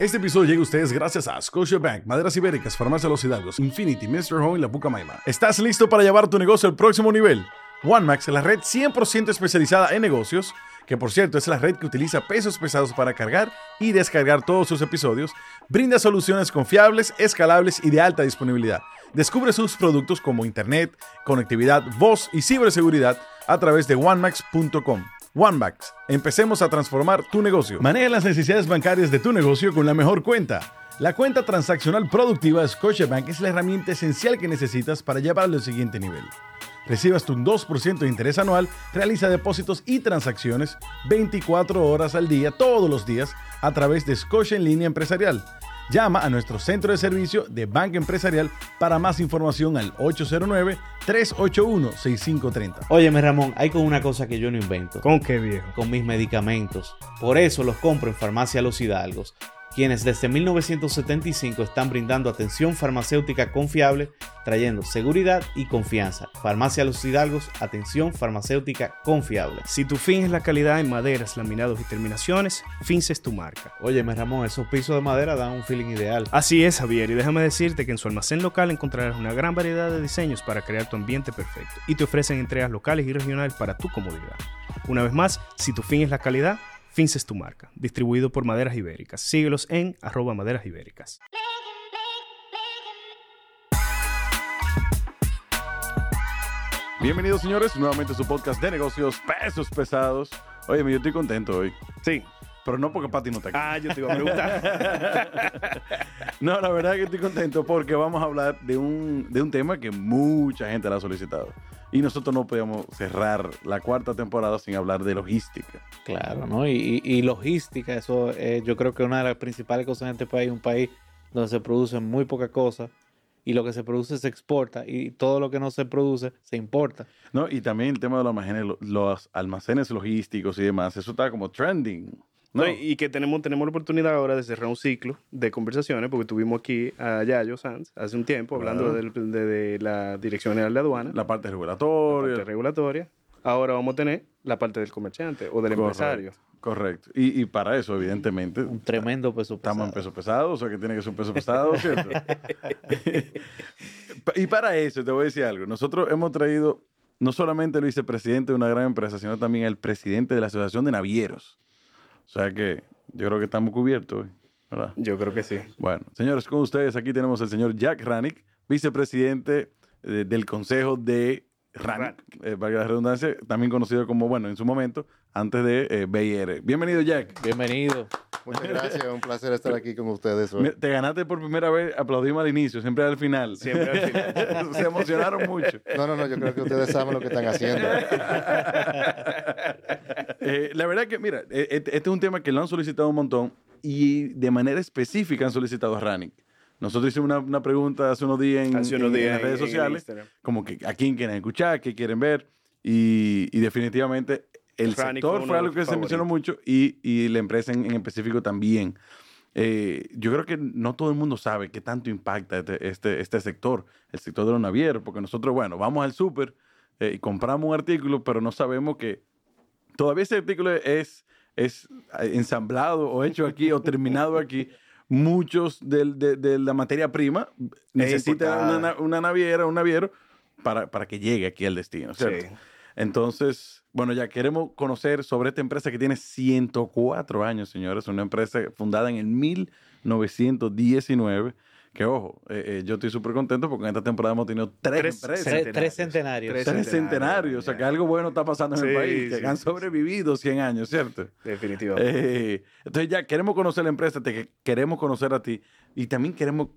Este episodio llega a ustedes gracias a Scotiabank, Maderas Ibéricas, Farmacia Los Hidalgos, Infinity, Mr. Home y La Pucamaima. ¿Estás listo para llevar tu negocio al próximo nivel? OneMax, la red 100% especializada en negocios, que por cierto es la red que utiliza pesos pesados para cargar y descargar todos sus episodios, brinda soluciones confiables, escalables y de alta disponibilidad. Descubre sus productos como Internet, conectividad, voz y ciberseguridad a través de onemax.com. OneMax, empecemos a transformar tu negocio. Maneja las necesidades bancarias de tu negocio con la mejor cuenta. La cuenta transaccional productiva Scotiabank es la herramienta esencial que necesitas para llevarlo al siguiente nivel. Recibas tu 2% de interés anual, realiza depósitos y transacciones 24 horas al día, todos los días, a través de Scotia en línea empresarial. Llama a nuestro centro de servicio de Banca Empresarial para más información al 809-381-6530. Óyeme, Ramón, hay con una cosa que yo no invento. ¿Con qué viejo? Con mis medicamentos. Por eso los compro en Farmacia Los Hidalgos, quienes desde 1975 están brindando atención farmacéutica confiable, trayendo seguridad y confianza. Farmacia Los Hidalgos, atención farmacéutica confiable. Si tu fin es la calidad en maderas, laminados y terminaciones, Fins es tu marca. Óyeme, Ramón, esos pisos de madera dan un feeling ideal. Así es, Javier, y déjame decirte que en su almacén local encontrarás una gran variedad de diseños para crear tu ambiente perfecto y te ofrecen entregas locales y regionales para tu comodidad. Una vez más, si tu fin es la calidad, Fins es tu marca, distribuido por Maderas Ibéricas. Síguelos en arroba maderas ibéricas. Bienvenidos señores, nuevamente a su podcast de negocios pesos pesados. Oye, yo estoy contento hoy. Sí. Pero no porque Pati no está aquí. Ah, yo te iba a preguntar. no, la verdad es que estoy contento porque vamos a hablar de un, de un tema que mucha gente la ha solicitado. Y nosotros no podíamos cerrar la cuarta temporada sin hablar de logística. Claro, ¿no? Y, y, y logística, eso eh, yo creo que una de las principales cosas en este país, un país donde se producen muy pocas cosas y lo que se produce se exporta y todo lo que no se produce se importa. No, y también el tema de los almacenes, los almacenes logísticos y demás, eso está como trending. No, y, y que tenemos, tenemos la oportunidad ahora de cerrar un ciclo de conversaciones, porque tuvimos aquí a Yayo Sanz hace un tiempo hablando de, de la Dirección General de Aduana, La parte la regulatoria. parte regulatoria. Ahora vamos a tener la parte del comerciante o del Correcto, empresario. Correcto. Y, y para eso, evidentemente, Un tremendo peso estamos en pesado. peso pesado, o sea que tiene que ser un peso pesado, ¿cierto? y para eso, te voy a decir algo. Nosotros hemos traído no solamente el vicepresidente de una gran empresa, sino también el presidente de la Asociación de Navieros. O sea que yo creo que estamos cubiertos ¿verdad? Yo creo que sí. Bueno, señores, con ustedes aquí tenemos al señor Jack Ranick, vicepresidente eh, del Consejo de Ranick, eh, valga la redundancia, también conocido como, bueno, en su momento, antes de eh, BIR. Bienvenido, Jack. Bienvenido. Muchas gracias, un placer estar aquí con ustedes hoy. Te ganaste por primera vez, aplaudimos al inicio, siempre al final. Siempre al final. Se emocionaron mucho. No, no, no, yo creo que ustedes saben lo que están haciendo. Eh, la verdad que, mira, eh, este este es un tema que lo han solicitado un montón y de manera específica han solicitado a Ranick. Nosotros hicimos una, una pregunta hace unos días en, Hace unos en- en días las redes en- sociales, como que a quién quieren escuchar, qué quieren ver, y, y definitivamente el Ranick sector fue algo que se mencionó mucho y, y la empresa en, en específico también. Eh, yo creo que no todo el mundo sabe qué tanto impacta este, este, este sector, el sector de los navieros, porque nosotros, bueno, vamos al súper eh, y compramos un artículo, pero no sabemos que todavía ese artículo es, es ensamblado o hecho aquí o terminado aquí. Muchos de, de la materia prima necesitan una, una naviera, un naviero, para, para que llegue aquí al destino, ¿cierto? Sí. Entonces, bueno, ya queremos conocer sobre esta empresa que tiene 104 años, señores. Una empresa fundada en el 1919. Que ojo, eh, eh, yo estoy súper contento porque en esta temporada hemos tenido tres, Tres empresas. Tres, Centenarios. tres centenarios. Tres Tres centenarios. O sea, que algo bueno está pasando en el Sí, país. Que sí, han sobrevivido 100 años, ¿cierto? Definitivamente. Eh, entonces ya queremos conocer la empresa, te que- queremos conocer a ti y también queremos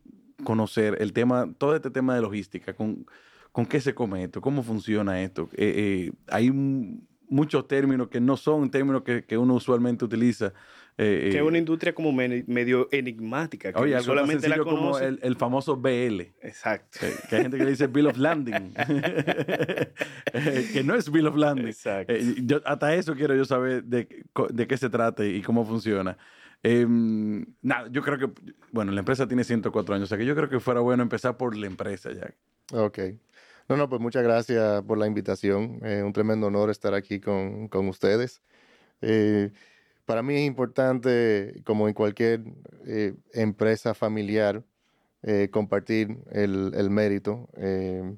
conocer el tema, todo este tema de logística, con, con qué se come esto, cómo funciona esto. Eh, eh, hay un- muchos términos que no son términos que, que uno usualmente utiliza. Eh, que eh, es una industria como me- medio enigmática, que oye, algo solamente la sencillo como el, el famoso BL. Exacto. eh, que hay gente que le dice Bill of Landing. Eh, que no es Bill of Landing. Exacto. Eh, yo- hasta eso quiero yo saber de, de qué se trata y cómo funciona. Em, nada, yo creo que, bueno, la empresa tiene 104 años, o sea que yo creo que fuera bueno empezar por la empresa, Jack. Ok. No, no, pues muchas gracias por la invitación. Eh, un tremendo honor estar aquí con, con ustedes. Eh, para mí es importante, como en cualquier eh, empresa familiar, eh, compartir el, mérito. Eh,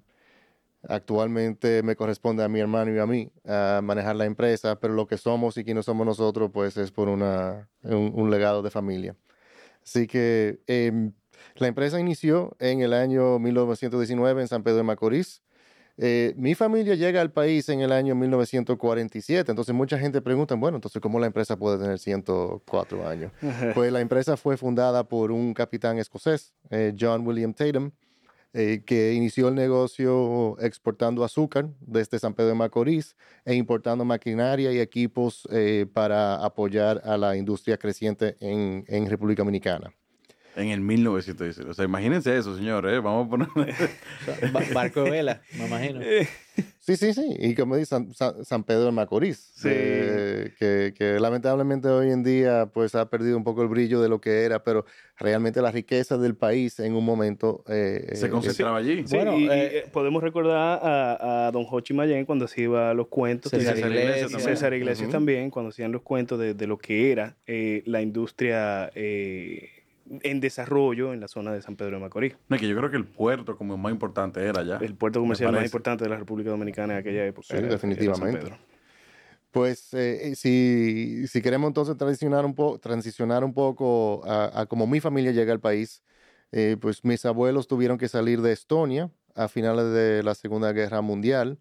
actualmente me corresponde a mi hermano y a mí a manejar la empresa, pero lo que somos y quiénes somos nosotros, pues es por un, un legado de familia. Así que em, la empresa inició en el año 1919 en San Pedro de Macorís. Eh, mi familia llega al país en el año 1947, entonces mucha gente pregunta, bueno, entonces ¿cómo la empresa puede tener 104 años? Pues la empresa fue fundada por un capitán escocés, eh, John William Tatum, eh, que inició el negocio exportando azúcar desde San Pedro de Macorís e importando maquinaria y equipos para apoyar a la industria creciente en, en República Dominicana. En el 1916. O sea, imagínense eso, señores. ¿eh? Vamos a poner. Ba- barco de vela, me imagino. Sí, sí, sí. Y como dice San, San- San Pedro de Macorís, Sí. eh, que, que lamentablemente hoy en día pues ha perdido un poco el brillo de lo que era, pero realmente la riqueza del país en un momento eh, Se eh, concentraba allí. Sí, Bueno, y, y, eh, eh, podemos recordar a, a don Jochi Mayén cuando se iba a los cuentos. César y- Iglesias también. César Iglesias también, cuando hacían los cuentos de, de lo que era eh, la industria eh, en desarrollo en la zona de San Pedro de Macorís. No, que yo creo que el puerto como más importante era ya. El puerto comercial Me más importante de la República Dominicana en aquella época. Sí, era- era San definitivamente. Pedro. Pues eh, si, si queremos entonces transicionar un, po transicionar un poco a, a cómo mi familia llega al país, eh, pues mis abuelos tuvieron que salir de Estonia a finales de la Segunda Guerra Mundial.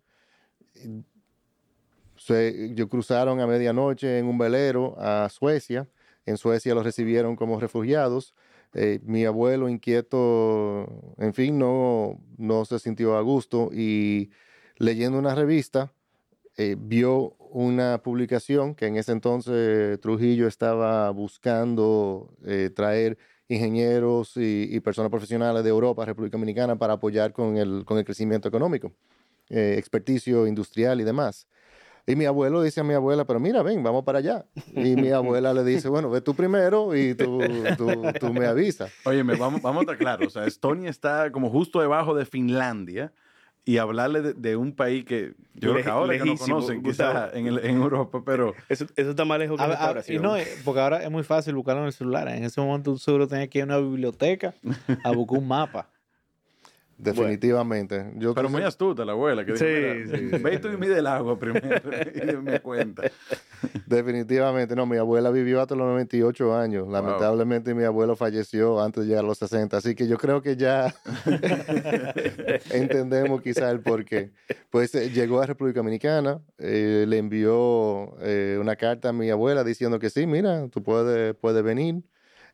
Se, ellos cruzaron a medianoche en un velero a Suecia. En Suecia los recibieron como refugiados. Eh, mi abuelo inquieto, en fin, no, no se sintió a gusto y leyendo una revista, eh, vio una publicación que en ese entonces Trujillo estaba buscando eh, traer ingenieros y, personas profesionales de Europa, República Dominicana, para apoyar con el, con el crecimiento económico, experticio industrial y demás. Y mi abuelo dice a mi abuela, pero mira, ven, vamos para allá. Y mi abuela le dice, bueno, ve tú primero y tú, tú, tú me avisas. Óyeme, vamos, vamos a estar claros. O sea, Estonia está como justo debajo de Finlandia. Y hablarle de, de un país que yo creo que ahora que no lejísimo, conocen, quizás en, en Europa, pero Eso, eso está más lejos que A- la y no, eh, porque ahora es muy fácil buscarlo en el celular. En ese momento tú seguro tenías que ir a una biblioteca a buscar un mapa. Definitivamente. Yo Pero muy astuta la abuela, que Sí, sí, sí. ve tú y mide el agua primero y me cuenta. Definitivamente, no, mi abuela vivió hasta los 98 años. Lamentablemente mi abuelo falleció antes de llegar a los 60, así que yo creo que ya entendemos quizá el porqué. Pues eh, llegó a República Dominicana, eh, le envió eh, una carta a mi abuela diciendo que sí, mira, tú puedes, puedes venir.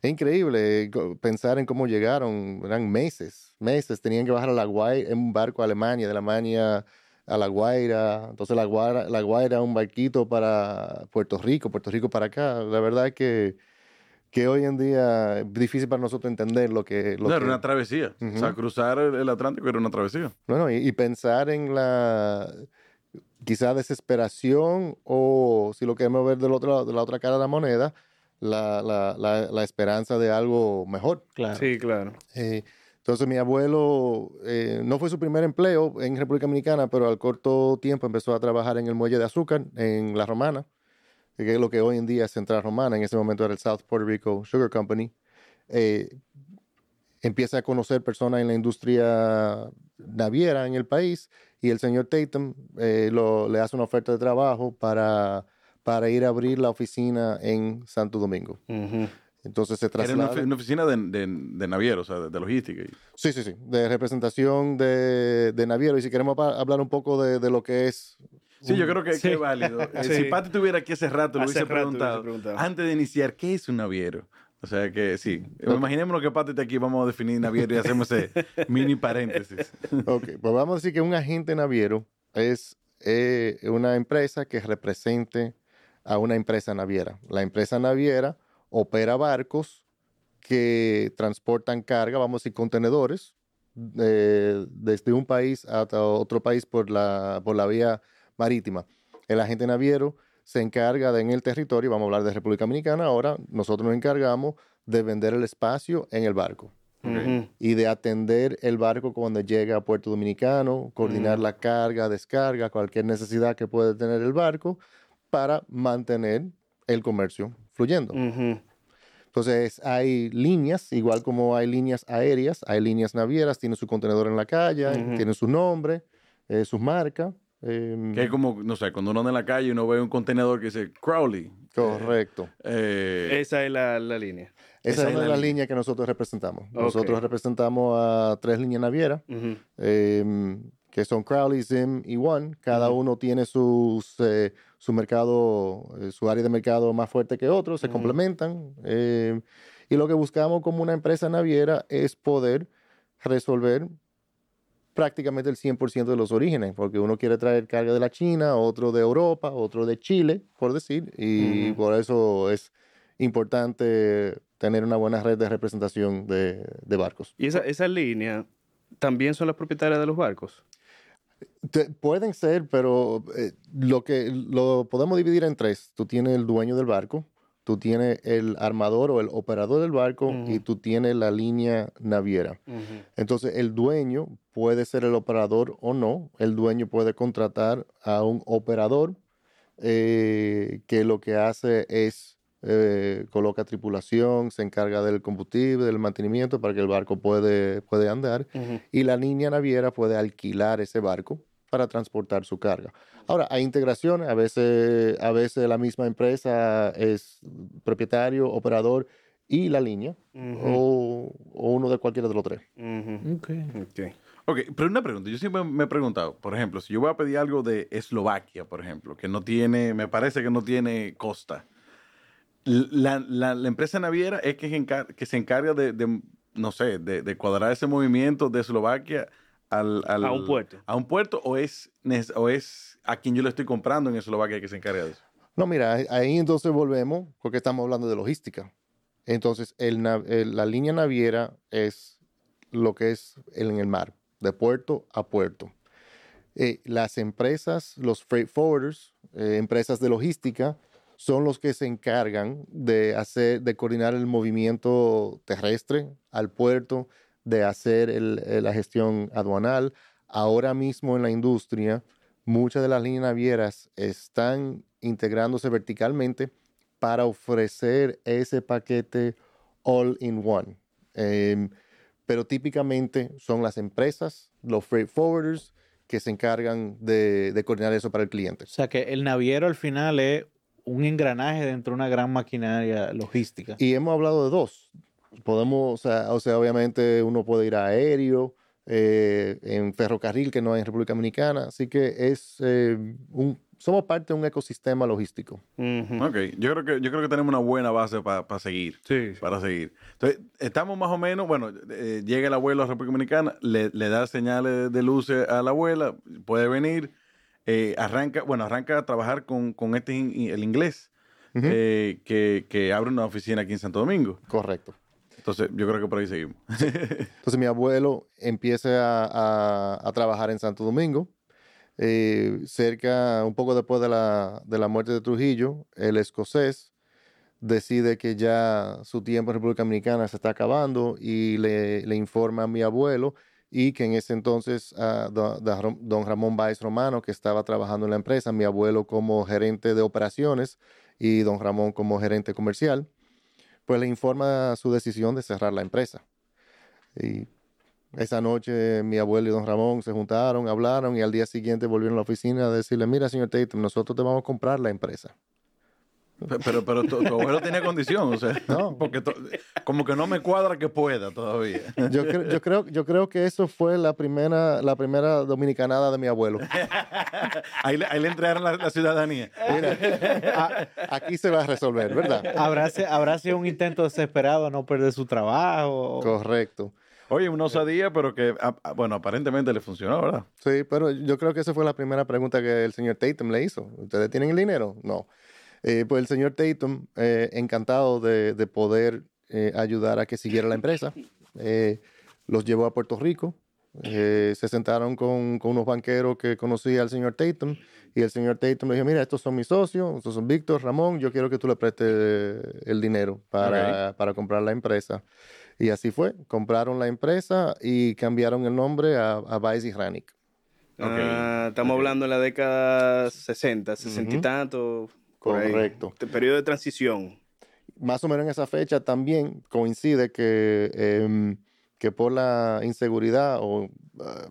Es increíble eh, pensar en cómo llegaron, eran meses, meses, tenían que bajar a La Guaira, en un barco a Alemania, de Alemania a La Guaira, entonces La Guaira, La Guaira un barquito para Puerto Rico, Puerto Rico para acá, la verdad es que, que hoy en día es difícil para nosotros entender lo que... Lo No, era una travesía. O sea, cruzar el, Atlántico era una travesía. bueno, y, y pensar en la quizá desesperación o si lo queremos ver del otro, de la otra cara de la moneda, la, la, la, la esperanza de algo mejor. Claro. Sí, claro. Eh, entonces mi abuelo eh, no fue su primer empleo en República Dominicana, pero al corto tiempo empezó a trabajar en el muelle de azúcar en La Romana, que es lo que hoy en día es Central Romana, en ese momento era el South Puerto Rico Sugar Company. Eh, empieza a conocer personas en la industria naviera en el país y el señor Tatum eh, lo- le hace una oferta de trabajo para, para ir a abrir la oficina en Santo Domingo. Entonces se Era una, traslada. ofi- una oficina de, de, de navieros, o sea, de, de logística. Sí, sí, sí, de representación de, de naviero. Y si queremos hablar un poco de, de lo que es... Sí, yo creo que, Sí. que es válido. Eh, Sí. Si Pati tuviera aquí hace rato, le hubiese rato le hubiese preguntado, preguntado. antes de iniciar, ¿qué es un naviero? O sea que sí, imaginémonos que Pati está aquí, vamos a definir naviero y hacemos ese mini paréntesis. Ok, pues vamos a decir que un agente naviero es eh, una empresa que represente a una empresa naviera. La empresa naviera opera barcos que transportan carga, vamos a decir contenedores, eh, desde un país hasta otro país por la, por la vía marítima. El agente naviero se encarga de en el territorio, vamos a hablar de República Dominicana ahora, nosotros nos encargamos de vender el espacio en el barco y de atender el barco cuando llega a Puerto Dominicano, coordinar la carga, descarga, cualquier necesidad que puede tener el barco para mantener el comercio fluyendo. Entonces hay líneas, igual como hay líneas aéreas, hay líneas navieras, tienen su contenedor en la calle, Ujú. tienen su nombre, eh, sus marcas. em, Que es como, no sé, cuando uno anda en la calle y uno ve un contenedor que dice Crowley. correcto. Eh, Esa es la, la línea. Esa, esa es la de las línea. líneas que nosotros representamos. Nosotros representamos a tres líneas navieras, em, que son Crowley, Zim y One. Cada uno tiene sus, eh, su mercado, eh, su área de mercado más fuerte que otro, se Ujú. complementan. em, y lo que buscamos como una empresa naviera es poder resolver prácticamente el 100% de los orígenes, porque uno quiere traer carga de la China, otro de Europa, otro de Chile, por decir, y por eso es importante tener una buena red de representación de, de barcos. Y esa, esa línea también son las propietarias de los barcos. Te- pueden ser, pero eh, lo que lo podemos dividir en tres. Tú tienes el dueño del barco, tú tienes el armador o el operador del barco y tú tienes la línea naviera. Entonces, el dueño puede ser el operador o no. El dueño puede contratar a un operador eh, que lo que hace es eh, coloca tripulación, se encarga del combustible, del mantenimiento para que el barco puede, puede andar. Ujú. Y la línea naviera puede alquilar ese barco para transportar su carga. Ahora, hay integraciones. A veces, a veces la misma empresa es propietario, operador y la línea. Ujú. o, o uno de cualquiera de los tres. Ujú. Ok. Ok. Ok, pero una pregunta. Yo siempre me he preguntado, por ejemplo, si yo voy a pedir algo de Eslovaquia, por ejemplo, que no tiene, me parece que no tiene costa. La, la- la empresa naviera es que, se encar- que se encarga de, de, no sé, de, de cuadrar ese movimiento de Eslovaquia al, al- A un puerto. ¿A un puerto o es, o es a quien yo le estoy comprando en Eslovaquia que se encarga de eso? No, mira, ahí- entonces volvemos porque estamos hablando de logística. Entonces, el la línea naviera es lo que es el- en el mar, de puerto a puerto. Eh, las empresas, los freight forwarders, eh, empresas de logística, son los que se encargan de hacer, de coordinar el movimiento terrestre al puerto, de hacer eh, la gestión aduanal. Ahora mismo en la industria, muchas de las líneas navieras están integrándose verticalmente para ofrecer ese paquete all in one. Em, pero típicamente son las empresas, los freight forwarders, que se encargan de, de coordinar eso para el cliente. O sea que el naviero al final es un engranaje dentro de una gran maquinaria logística. Y hemos hablado de dos. Podemos, o sea, o sea, obviamente uno puede ir a aéreo, eh, en ferrocarril, que no hay en República Dominicana. Así que es eh, un, somos parte de un ecosistema logístico. Ok, yo creo que, yo creo que tenemos una buena base para seguir. Sí. Para seguir. Entonces, estamos más o menos, bueno, eh, llega el abuelo a la República Dominicana, le, le da señales de luces a la abuela, puede venir, eh, arranca, bueno, arranca a trabajar con, con este, in- el inglés, eh, que, que abre una oficina aquí en Santo Domingo. Correcto. Entonces, yo creo que por ahí seguimos. Entonces mi abuelo empieza a, a- a trabajar en Santo Domingo. Eh, cerca, un poco después de la, de la muerte de Trujillo, el escocés decide que ya su tiempo en República Dominicana se está acabando y le, le informa a mi abuelo y que en ese entonces a don, don- don Ramón Báez Romano, que estaba trabajando en la empresa, mi abuelo como gerente de operaciones y don Ramón como gerente comercial, pues le informa su decisión de cerrar la empresa. Y esa noche mi abuelo y don Ramón se juntaron, hablaron y al día siguiente volvieron a la oficina a decirle, mira, señor Tatum, nosotros te vamos a comprar la empresa. Pe- Pero, pero tu, tu abuelo tenía condición, o sea, No. porque to- como que no me cuadra que pueda todavía. Yo, cre- yo, creo, yo creo que eso fue la primera, la primera dominicanada de mi abuelo. Ahí le, ahí le entregaron la, la ciudadanía. Mira, a- aquí se va a resolver, ¿verdad? ¿Habrá, habrá sido un intento desesperado a no perder su trabajo? Correcto. Oye, una osadía, pero que, bueno, aparentemente le funcionó, ¿verdad? Sí, pero yo creo que esa fue la primera pregunta que el señor Tatum le hizo. ¿Ustedes tienen el dinero? No. Eh, pues el señor Tatum, eh, encantado de, de poder eh, ayudar a que siguiera la empresa, eh, los llevó a Puerto Rico. eh, se sentaron con, con unos banqueros que conocía al señor Tatum y el señor Tatum le dijo, mira, estos son mis socios, estos son Víctor, Ramón, yo quiero que tú le prestes el dinero para, para comprar la empresa. Y así fue, compraron la empresa y cambiaron el nombre a, a Baez y Hranik. Ah, estamos hablando en la década 60, 60 y Ujú. tanto. Correcto. Este periodo de transición. Más o menos en esa fecha también coincide que, em, que por la inseguridad o ah,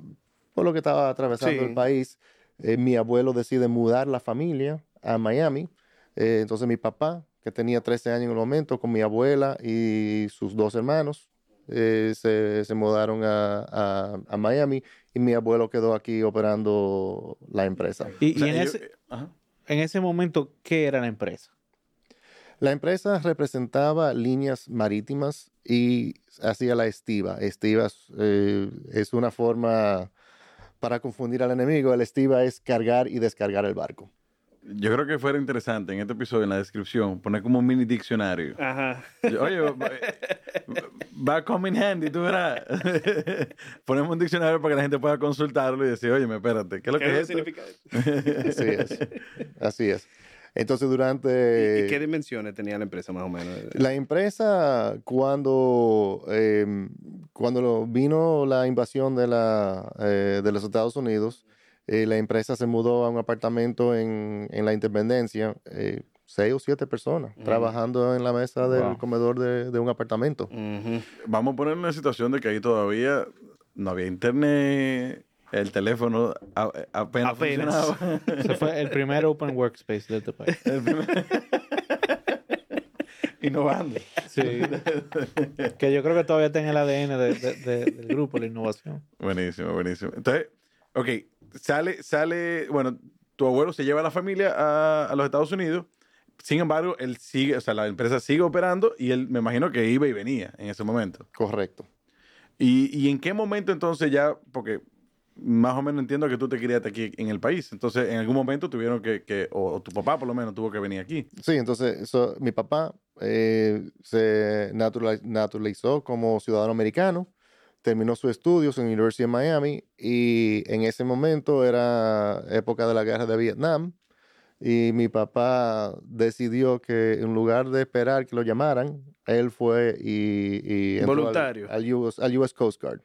por lo que estaba atravesando Sí. el país, eh, mi abuelo decide mudar la familia a Miami. Eh, entonces mi papá, que tenía 13 años en el momento, con mi abuela y sus dos hermanos, eh, se, se mudaron a, a- a Miami y mi abuelo quedó aquí operando la empresa. Y, O sea, y en, ese, ajá. En ese momento, ¿qué era la empresa? La empresa representaba líneas marítimas y hacía la estiva. Estivas eh, es una forma para confundir al enemigo. El estiva es cargar y descargar el barco. Yo creo que fuera interesante en este episodio, en la descripción, poner como un mini diccionario. Ajá. Yo, Oye, va, va a come in handy, tú verás. Ponemos un diccionario para que la gente pueda consultarlo y decir, oye, espérate, ¿qué es lo ¿Qué que es significa esto? Así es. Así es. Entonces, ¿Y, durante... y qué dimensiones tenía la empresa más o menos? La empresa, cuando, eh, cuando lo- vino la invasión de, la, eh, de los Estados Unidos, eh, la empresa se mudó a un apartamento en, en la Independencia, eh, seis o siete personas trabajando en la mesa del Wow. comedor de, de un apartamento. Vamos a poner una situación de que ahí todavía no había internet, el teléfono a- apenas, Apenas. funcionaba. Ese fue el primer open workspace de este país. El primer- Innovando. Sí. que yo creo que todavía está en el ADN de- de- de- del grupo, la innovación. Buenísimo, buenísimo. Entonces, ok, sale, sale, bueno, tu abuelo se lleva a la familia a, a los Estados Unidos. Sin embargo, él sigue, o sea, la empresa sigue operando y él me imagino que iba y venía en ese momento. Correcto. ¿Y, y en qué momento entonces ya, porque más o menos entiendo que tú te criaste aquí en el país, entonces en algún momento tuvieron que, que o, o tu papá por lo menos tuvo que venir aquí. Sí, entonces eso, mi papá eh, se naturali- naturalizó como ciudadano americano, terminó sus estudios en la University of Miami y en ese momento era época de la guerra de Vietnam y mi papá decidió que en lugar de esperar que lo llamaran, él fue y... y entró al- Voluntario. Al, US, al US Coast Guard.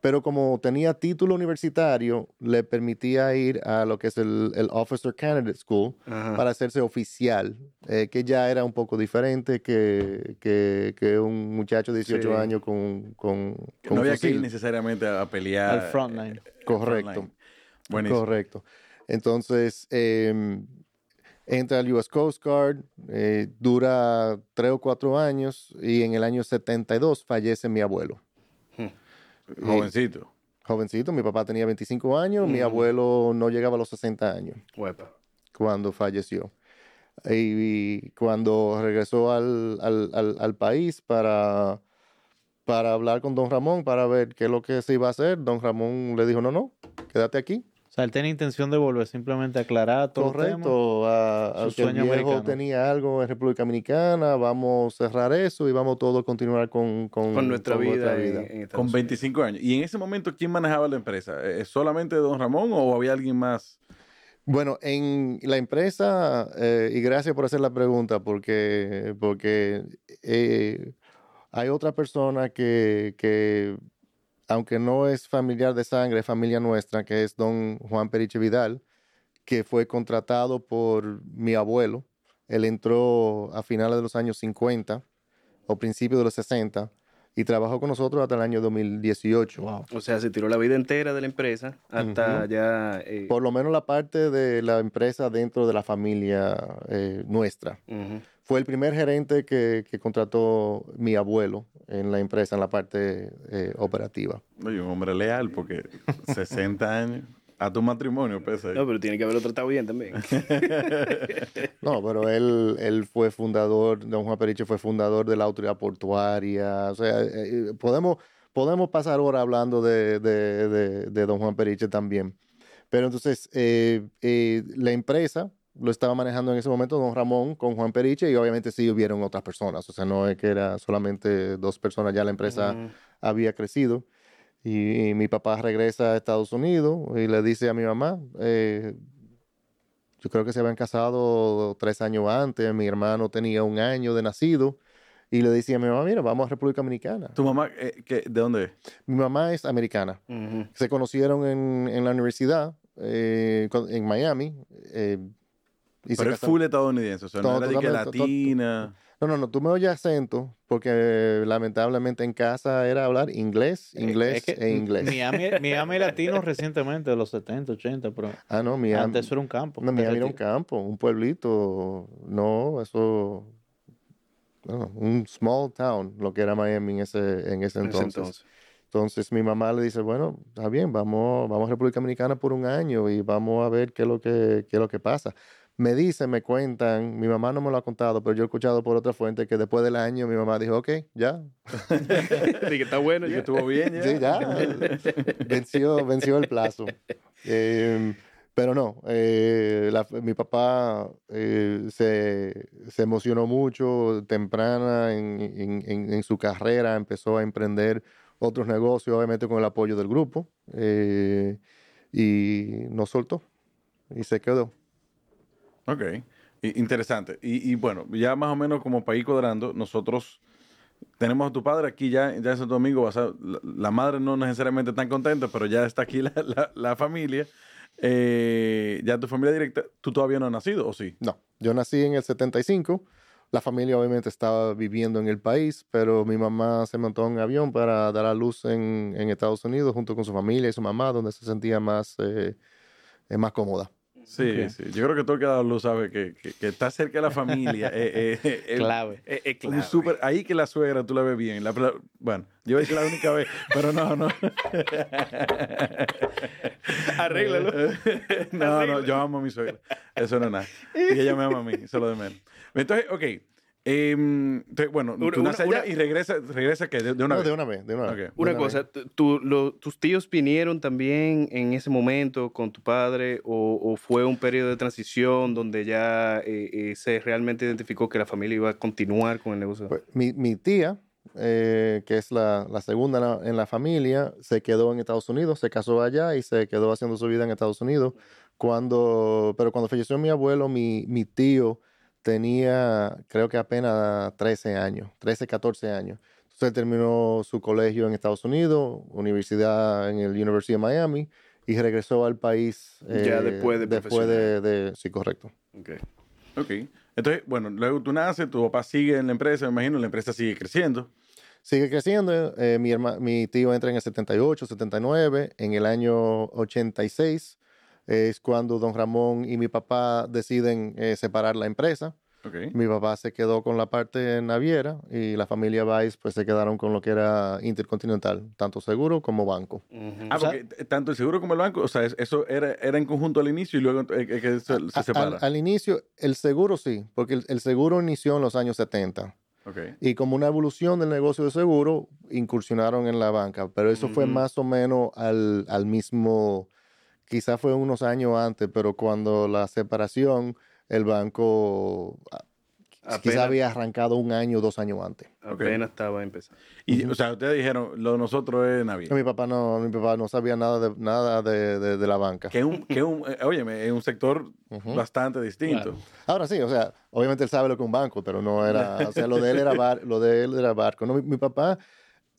Pero como tenía título universitario, le permitía ir a lo que es el, el Officer Candidate School, Ajá. para hacerse oficial, eh, que ya era un poco diferente que, que, que un muchacho de 18 Sí. años con, con, no había que ir necesariamente a, pelear. Al frontline. eh, Correcto. frontline. Buenísimo. Correcto. Entonces, eh, entra al US Coast Guard, eh, dura tres o cuatro años y en el año 72 fallece mi abuelo. Jovencito. Jovencito, mi papá tenía 25 años, mi abuelo no llegaba a los 60 años. Cuando falleció. Y, cuando regresó al, al- al- al país para, para hablar con don Ramón, para ver qué es lo que se iba a hacer, don Ramón le dijo, no, no, quédate aquí. O sea, él tenía intención de volver simplemente a aclarar todo el tema. Correcto. a- Su aunque el sueño viejo americano. tenía algo en República Dominicana, vamos a cerrar eso y vamos todos a continuar con, con, Con nuestra con vida. nuestra en- vida. en Estados Con Unidos. 25 años. ¿Y en ese momento quién manejaba la empresa? ¿Eh, ¿Solamente don Ramón o había alguien más? Bueno, en la empresa, eh, y gracias por hacer la pregunta, porque, porque eh, hay otra persona que, que, aunque no es familiar de sangre, es familia nuestra, que es don Juan Periche Vidal, que fue contratado por mi abuelo. Él entró a finales de los años 50 o principios de los 60 y trabajó con nosotros hasta el año 2018. Wow. O sea, se tiró la vida entera de la empresa hasta Ujú. ya. eh, Por lo menos la parte de la empresa dentro de la familia eh, nuestra. ujú. Fue el primer gerente que, que contrató mi abuelo en la empresa, en la parte eh, operativa. Oye, un hombre leal porque 60 años. A tu matrimonio, pese. No, pero tiene que haberlo tratado bien también. No, pero él, él fue fundador, don Juan Periche fue fundador de la autoridad portuaria. O sea, eh, eh, podemos, podemos pasar horas hablando de, de- de- de don Juan Periche también. Pero entonces, eh, eh, la empresa lo estaba manejando en ese momento don Ramón con Juan Periche y obviamente sí hubieron otras personas. O sea, no es que era solamente dos personas, ya la empresa había crecido. Y, y mi papá regresa a Estados Unidos y le dice a mi mamá, eh, yo creo que se habían casado tres años antes, mi hermano tenía un año de nacido, y le decía a mi mamá, mira, vamos a República Dominicana. ¿Tu mamá eh, qué- de dónde es? Mi mamá es americana. Se conocieron en, en la universidad, eh, en Miami. eh, Y Pero es full estadounidense, o sea, no, No, era de que latina. No, no, no, tú me oyes acento porque lamentablemente en casa era hablar inglés, inglés Es que e inglés. Miami, Miami latino recientemente, de los 70, 80, pero Ah, no, Miami. antes eso era un campo. No, Miami era un campo, un pueblito. No, eso. no, un small town, lo que era Miami en ese, en ese En ese entonces. entonces. Entonces mi mamá le dice, bueno, está bien, vamos, vamos a República Dominicana por un año y vamos a ver qué es lo que, qué es lo que pasa. Me dicen, me cuentan, mi mamá no me lo ha contado, pero yo he escuchado por otra fuente que después del año mi mamá dijo, ok, ya, Sí, que está bueno. Que ya. estuvo bien ya. Sí, ya. venció, venció el plazo. Eh, pero no, eh, la- mi papá eh, se, se emocionó mucho temprana en, en- en- en su carrera, empezó a emprender otros negocios, obviamente con el apoyo del grupo, eh, y nos soltó y se quedó. Ok, interesante. Y, bueno, ya más o menos como ir cuadrando, nosotros tenemos a tu padre aquí ya, ya en Santo Domingo. o sea, la, madre no necesariamente tan contenta, pero ya está aquí la, familia. Eh, ya tu familia directa, tú todavía no has nacido, ¿o sí? No, yo nací en el 75. La familia obviamente estaba viviendo en el país, pero mi mamá se montó en un avión para dar a luz en, en Estados Unidos junto con su familia y su mamá, donde se sentía más, eh, eh, más cómoda. Sí, sí. Yo creo que todo el que ha dado luz sabe que, que, que está cerca de la familia. eh, eh, eh, Clave. Un clave. súper- ahí que la suegra tú la ves bien. La- bueno, yo voy a decir la única vez, pero no, no. Arréglalo. no, no, yo amo a mi suegra. Eso no es nada. Y ella me ama a mí, eso es lo de menos. Entonces, ok. Em, bueno, Una- tú naces allá una- y regresa, regresa que de, de una No, vez. de una vez, de una vez. Una cosa, t- tú- lo- ¿tus tíos vinieron también en ese momento con tu padre o, o fue un periodo de transición donde ya eh, eh, se realmente identificó que la familia iba a continuar con el negocio? Pues, mi, mi tía, eh, que es la, la segunda en la, en la familia, se quedó en Estados Unidos, se casó allá y se quedó haciendo su vida en Estados Unidos. Cuando, pero cuando falleció mi abuelo, mi, mi tío tenía, creo que apenas 13 años, 13, 14 años. Entonces él terminó su colegio en Estados Unidos, universidad en el University of Miami, y regresó al país. Ya eh, después de Después de, de- sí, correcto. Ok. Ok. Entonces, bueno, luego tú naces, tu papá sigue en la empresa, me imagino, la empresa sigue creciendo. Sigue creciendo. eh, mi, herma- mi tío entra en el 78, 79. En el año 86 es cuando don Ramón y mi papá deciden eh, separar la empresa. Ok. Mi papá se quedó con la parte naviera y la familia Vice pues se quedaron con lo que era Intercontinental, tanto seguro como banco. Ujú. Ah, O sea- porque tanto el seguro como el banco, o sea, es- eso era, era en conjunto al inicio y luego eh, que se, se separa. Al, al inicio, el seguro sí, porque el, el seguro inició en los años 70. Ok. Y como una evolución del negocio de seguro, incursionaron en la banca. Pero eso fue Ujú. más o menos al, al mismo, quizás fue unos años antes, pero cuando la separación, el banco ah, quizás había arrancado un año, dos años antes. Apenas estaba empezando. Y, o sea, ustedes dijeron, lo de nosotros es navideño. Mi papá no, mi papá no sabía nada de, nada de, de- de la banca. Que es un, que es un, eh, óyeme, es un sector bastante distinto. Claro. Ahora sí, o sea, obviamente él sabe lo que es un banco, pero no era, o sea, lo de él era, bar- lo de él era barco. No, mi, mi papá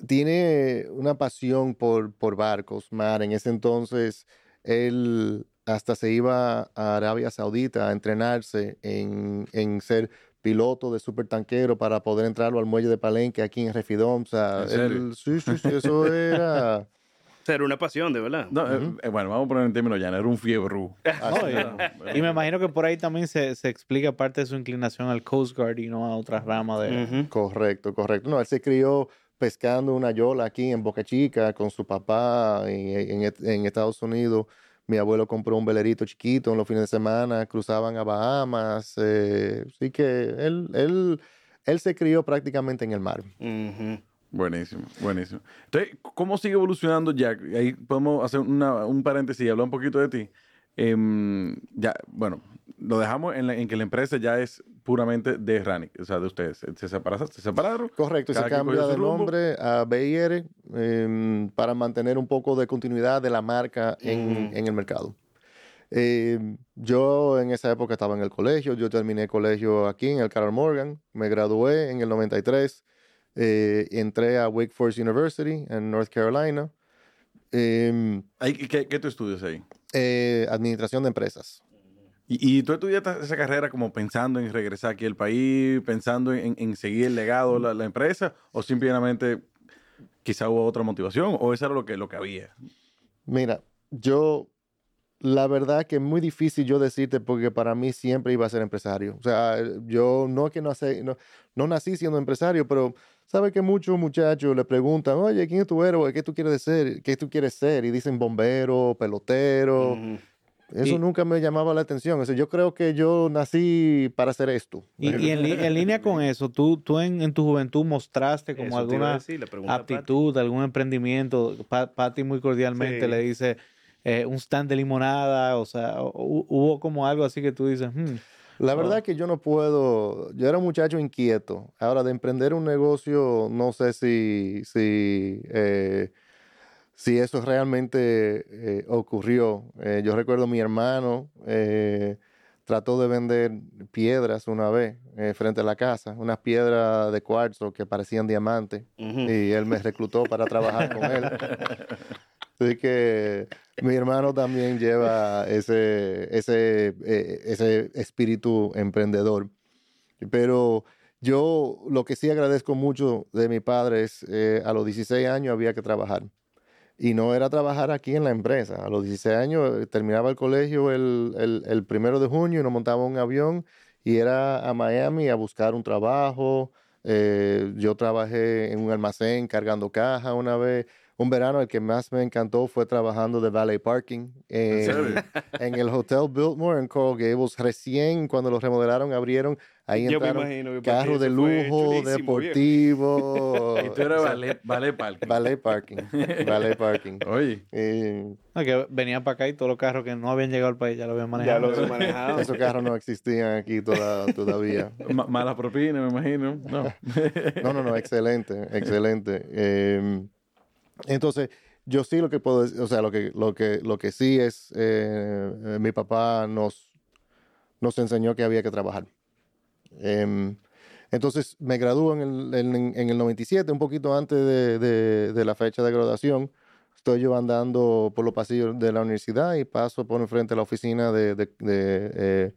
tiene una pasión por, por barcos, mar. En ese entonces, él hasta se iba a Arabia Saudita a entrenarse en, en ser piloto de supertanquero para poder entrarlo al muelle de Palenque aquí en Refidón. O sea, él- sí, sí, sí, eso era... O sea, era una pasión, de verdad. No, eh, eh, bueno, vamos a poner en términos llanos, era un fiebrú. No, y, y me imagino que por ahí también se, se explica parte de su inclinación al Coast Guard y no a otras ramas de... Ujú. Correcto, correcto. No, él se crió pescando una yola aquí en Boca Chica con su papá en, en- en Estados Unidos. Mi abuelo compró un velerito chiquito en los fines de semana, cruzaban a Bahamas. eh, así que él, él, él se crió prácticamente en el mar. Ujú. Buenísimo, buenísimo. Entonces, ¿cómo sigue evolucionando Jack? Ahí podemos hacer una- un paréntesis y hablar un poquito de ti. Em, ya, bueno, lo dejamos en, la- en que la empresa ya es puramente de Ranick, o sea, de ustedes. ¿Se, separa- se separaron? Correcto, y se cambia de nombre a BIR em, para mantener un poco de continuidad de la marca en, el mercado. Em, yo en esa época estaba en el colegio, yo terminé el colegio aquí en el Carol Morgan, me gradué en el 93, eh, entré a Wake Forest University en North Carolina, Ahí, ¿qué, ¿Qué tú estudias ahí? Eh, administración de empresas. ¿Y, y tú estudiaste esa carrera como pensando en regresar aquí al país, pensando en, en seguir el legado de la, la empresa, o simplemente quizá hubo otra motivación, o eso era lo que, lo que había? Mira, yo, la verdad que es muy difícil yo decirte porque para mí siempre iba a ser empresario. O sea, yo no que no, sé, no, no nací siendo empresario, pero sabe que muchos muchachos le preguntan, oye, ¿quién es tu héroe? ¿Qué tú quieres ser? ¿Qué tú quieres ser? Y dicen bombero, pelotero. Eso Y- nunca me llamaba la atención. O sea, yo creo que yo nací para hacer esto. Y, y en, línea con eso, tú, tú en, en tu juventud mostraste como Eso alguna decir, aptitud, algún emprendimiento. Pa- Pati muy cordialmente Sí. le dice eh, un stand de limonada, o sea, hu- hubo como algo así que tú dices, "Hmm, La verdad Oh. que yo no puedo, yo era un muchacho inquieto. Ahora, de emprender un negocio, no sé si, si, eh, si eso realmente eh, ocurrió. Eh, yo recuerdo mi hermano eh, trató de vender piedras una vez frente a la casa, unas piedras de cuarzo que parecían diamantes, y él me reclutó para trabajar con él. Así que mi hermano también lleva ese, ese, eh, ese espíritu emprendedor. Pero yo lo que sí agradezco mucho de mi padre es, eh, a los 16 años había que trabajar. Y no era trabajar aquí en la empresa. A los 16 años eh, terminaba el colegio el, el, el primero de junio y nos montaba un avión y era a Miami a buscar un trabajo. Eh, yo trabajé en un almacén cargando caja una vez. Un verano el que más me encantó fue trabajando de valet parking en, el Hotel Biltmore en Coral Gables. Recién cuando lo remodelaron abrieron, ahí Yo me entraron imagino que carros de lujo, deportivo. Y tú eras ballet, ballet parking. Valet parking. Valet parking. Oye, Eh, no, que venían para acá y todos los carros que no habían llegado al país ya lo habían Ya manejado. lo he manejado. esos carros no existían aquí toda- todavía. ma- mala propina, me imagino. No. No, no, no, excelente, excelente. Eh, entonces, yo sí lo que puedo decir, o sea, lo que, lo que, lo que sí es, eh, eh, mi papá nos, nos enseñó que había que trabajar. Em, entonces, me gradúo en el, en, en el 97, un poquito antes de, de- de la fecha de graduación. Estoy yo andando por los pasillos de la universidad y paso por enfrente de la oficina de, de- eh,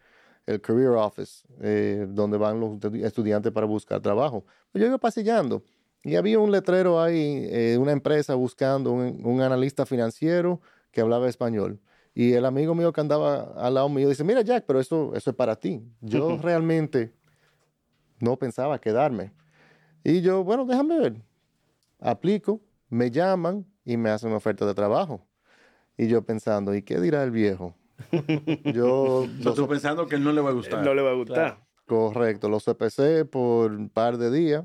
el Career Office, eh, donde van los estu- estudiantes para buscar trabajo. Yo iba pasillando y había un letrero ahí, eh, una empresa buscando un, un analista financiero que hablaba español. Y el amigo mío que andaba al lado mío dice, mira Jack, pero eso, eso es para ti. Yo realmente no pensaba quedarme. Y yo, bueno, déjame ver. Aplico, me llaman y me hacen una oferta de trabajo. Y yo pensando, ¿y qué dirá el viejo? Yo, O sea, los- tú pensando que él no le va a gustar. No le va a gustar. correcto, los CPC por un par de días.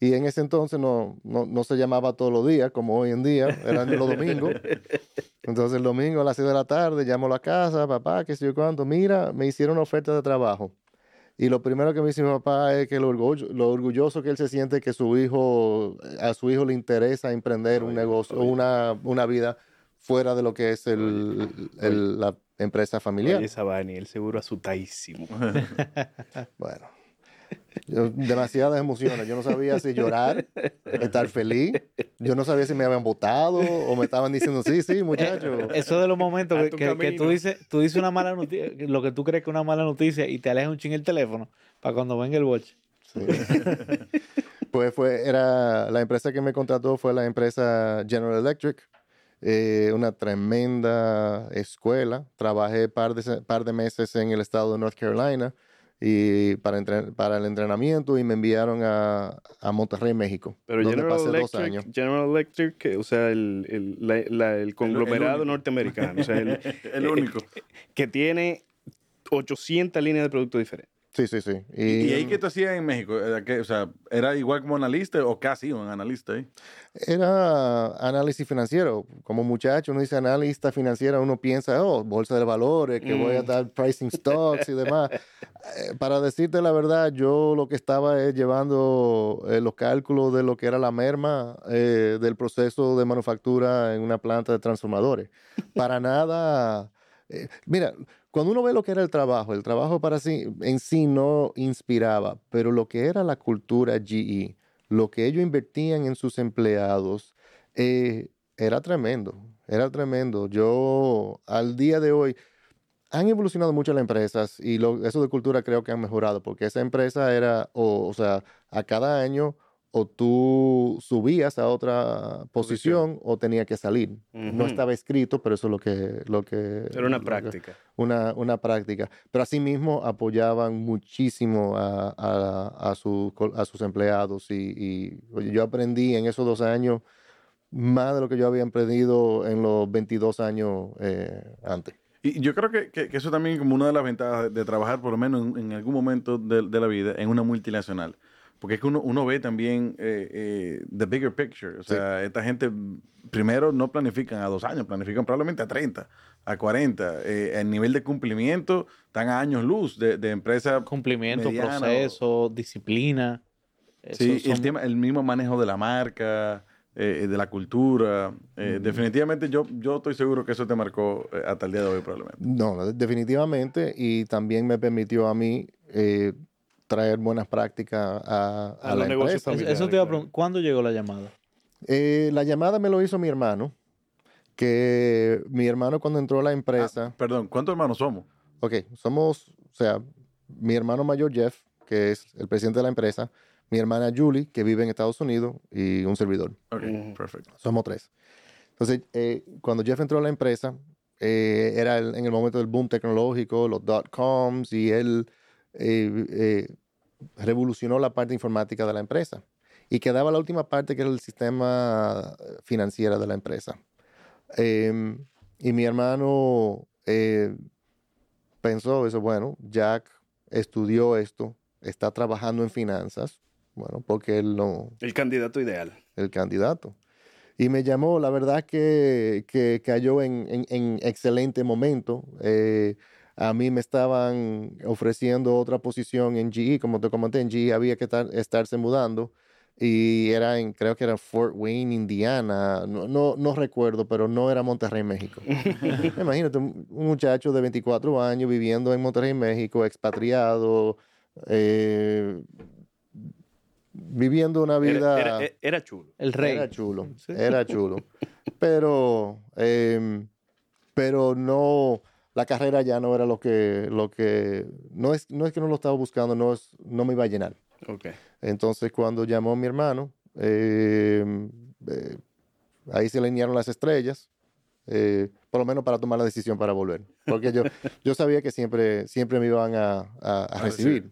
Y en ese entonces no, no, no se llamaba todos los días, como hoy en día, eran los domingos. Entonces el domingo a las 6 de la tarde llamo a la casa, papá, qué sé yo cuánto, mira, me hicieron una oferta de trabajo. Y lo primero que me dice mi papá es que lo, orgullo- lo orgulloso que él se siente que su hijo, a su hijo le interesa emprender un negocio, una, una vida fuera de lo que es el, el- la empresa familiar. Oye, Sabani, el seguro asustadísimo. Bueno, yo- demasiadas emociones. Yo no sabía si llorar, estar feliz. Yo no sabía si me habían votado o me estaban diciendo, sí, sí, muchacho. Eso de los momentos que, que- tú dices, tú dices una mala noticia, lo que tú crees que es una mala noticia y te alejas un ching el teléfono para cuando venga el boche. Sí. Pues fue, era, la empresa que me contrató fue la empresa General Electric. eh, una tremenda escuela. Trabajé par de, par de meses en el estado de North Carolina y para, entren- para el entrenamiento y me enviaron a, a Monterrey, México, Pero donde General pasé dos Electric, años. General Electric, que, o sea, el, el, la- la- el conglomerado norteamericano, o sea, el, El único. que tiene 800 líneas de productos diferentes. Sí, sí, sí. ¿Y, ahí qué tú hacías en México? ¿Era, o sea, ¿era igual como analista o casi un analista ahí? Era análisis financiero. Como muchacho, uno dice analista financiero, uno piensa, oh, bolsa de valores, que voy a dar pricing stocks y demás. Eh, para decirte la verdad, yo lo que estaba es llevando eh, los cálculos de lo que era la merma eh, del proceso de manufactura en una planta de transformadores. Para nada. Eh, mira, cuando uno ve lo que era el trabajo, el trabajo para sí en sí no inspiraba, pero lo que era la cultura GE, lo que ellos invertían en sus empleados, eh, era tremendo, era tremendo. Yo al día de hoy, han evolucionado mucho las empresas y lo, eso de cultura creo que han mejorado porque esa empresa era, o, o sea, a cada año o tú subías a otra posición, o tenía que salir. No estaba escrito, pero eso es lo que... Lo que Era una que- práctica. una, una práctica. Pero asimismo apoyaban muchísimo a, a- a sus col- a sus empleados y, yo aprendí en esos dos años más de lo que yo había aprendido en los 22 años eh, antes. Y yo creo que, que- que eso también es como una de las ventajas de, de trabajar, por lo menos en, en algún momento de, de la vida, en una multinacional. Porque es que uno, uno ve también eh, eh, the bigger picture. O sea, esta gente mm, primero no planifican a dos años, planifican probablemente a 30, a 40. Eh, el nivel de cumplimiento están a años luz de, de empresas. Cumplimiento, mediana o- proceso, disciplina. Sí, el, son- tema, el mismo manejo de la marca, eh, de la cultura. Eh, Definitivamente yo, yo estoy seguro que eso te marcó eh, hasta el día de hoy probablemente. No, no, definitivamente. Y también me permitió a mí eh, traer buenas prácticas a, a A los la negocios empresa. Eso- te iba a preguntar. ¿Cuándo llegó la llamada? Eh, la llamada me lo hizo mi hermano, que mi hermano cuando entró a la empresa... Perdón, ¿cuántos hermanos somos? Ok, somos, o sea, mi hermano mayor Jeff, que es el presidente de la empresa, mi hermana Julie, que vive en Estados Unidos, y un servidor. Ok, Ujú. perfecto. Somos tres. Entonces, eh, cuando Jeff entró a la empresa, eh, era el- en el momento del boom tecnológico, los dot-coms, y él eh, eh, revolucionó la parte informática de la empresa. Y quedaba la última parte, que era el sistema financiero de la empresa. Em, y mi hermano eh, pensó eso, bueno, Jack estudió esto, está trabajando en finanzas, bueno, porque él no, El candidato ideal. el candidato. Y me llamó, la verdad que, que cayó en, en- en excelente momento. Eh, a mí me estaban ofreciendo otra posición en GE, como te comenté, en GE había que estar- estarse mudando. Y era en, creo que era Fort Wayne, Indiana, no, no, no recuerdo, pero no era Monterrey, México. Imagínate, un un muchacho de 24 años viviendo en Monterrey, México, expatriado, eh, viviendo una vida... Era, era- era chulo. El rey. Era chulo, Sí. era chulo. Pero, em, pero no, la carrera ya no era lo que, lo que, no es, no es que no lo estaba buscando, no, es, no me iba a llenar. Ok. Entonces cuando llamó mi hermano, em, eh, ahí se alinearon las estrellas, eh, por lo menos para tomar la decisión para volver. Porque yo, yo sabía que siempre, siempre me iban a, a- recibir.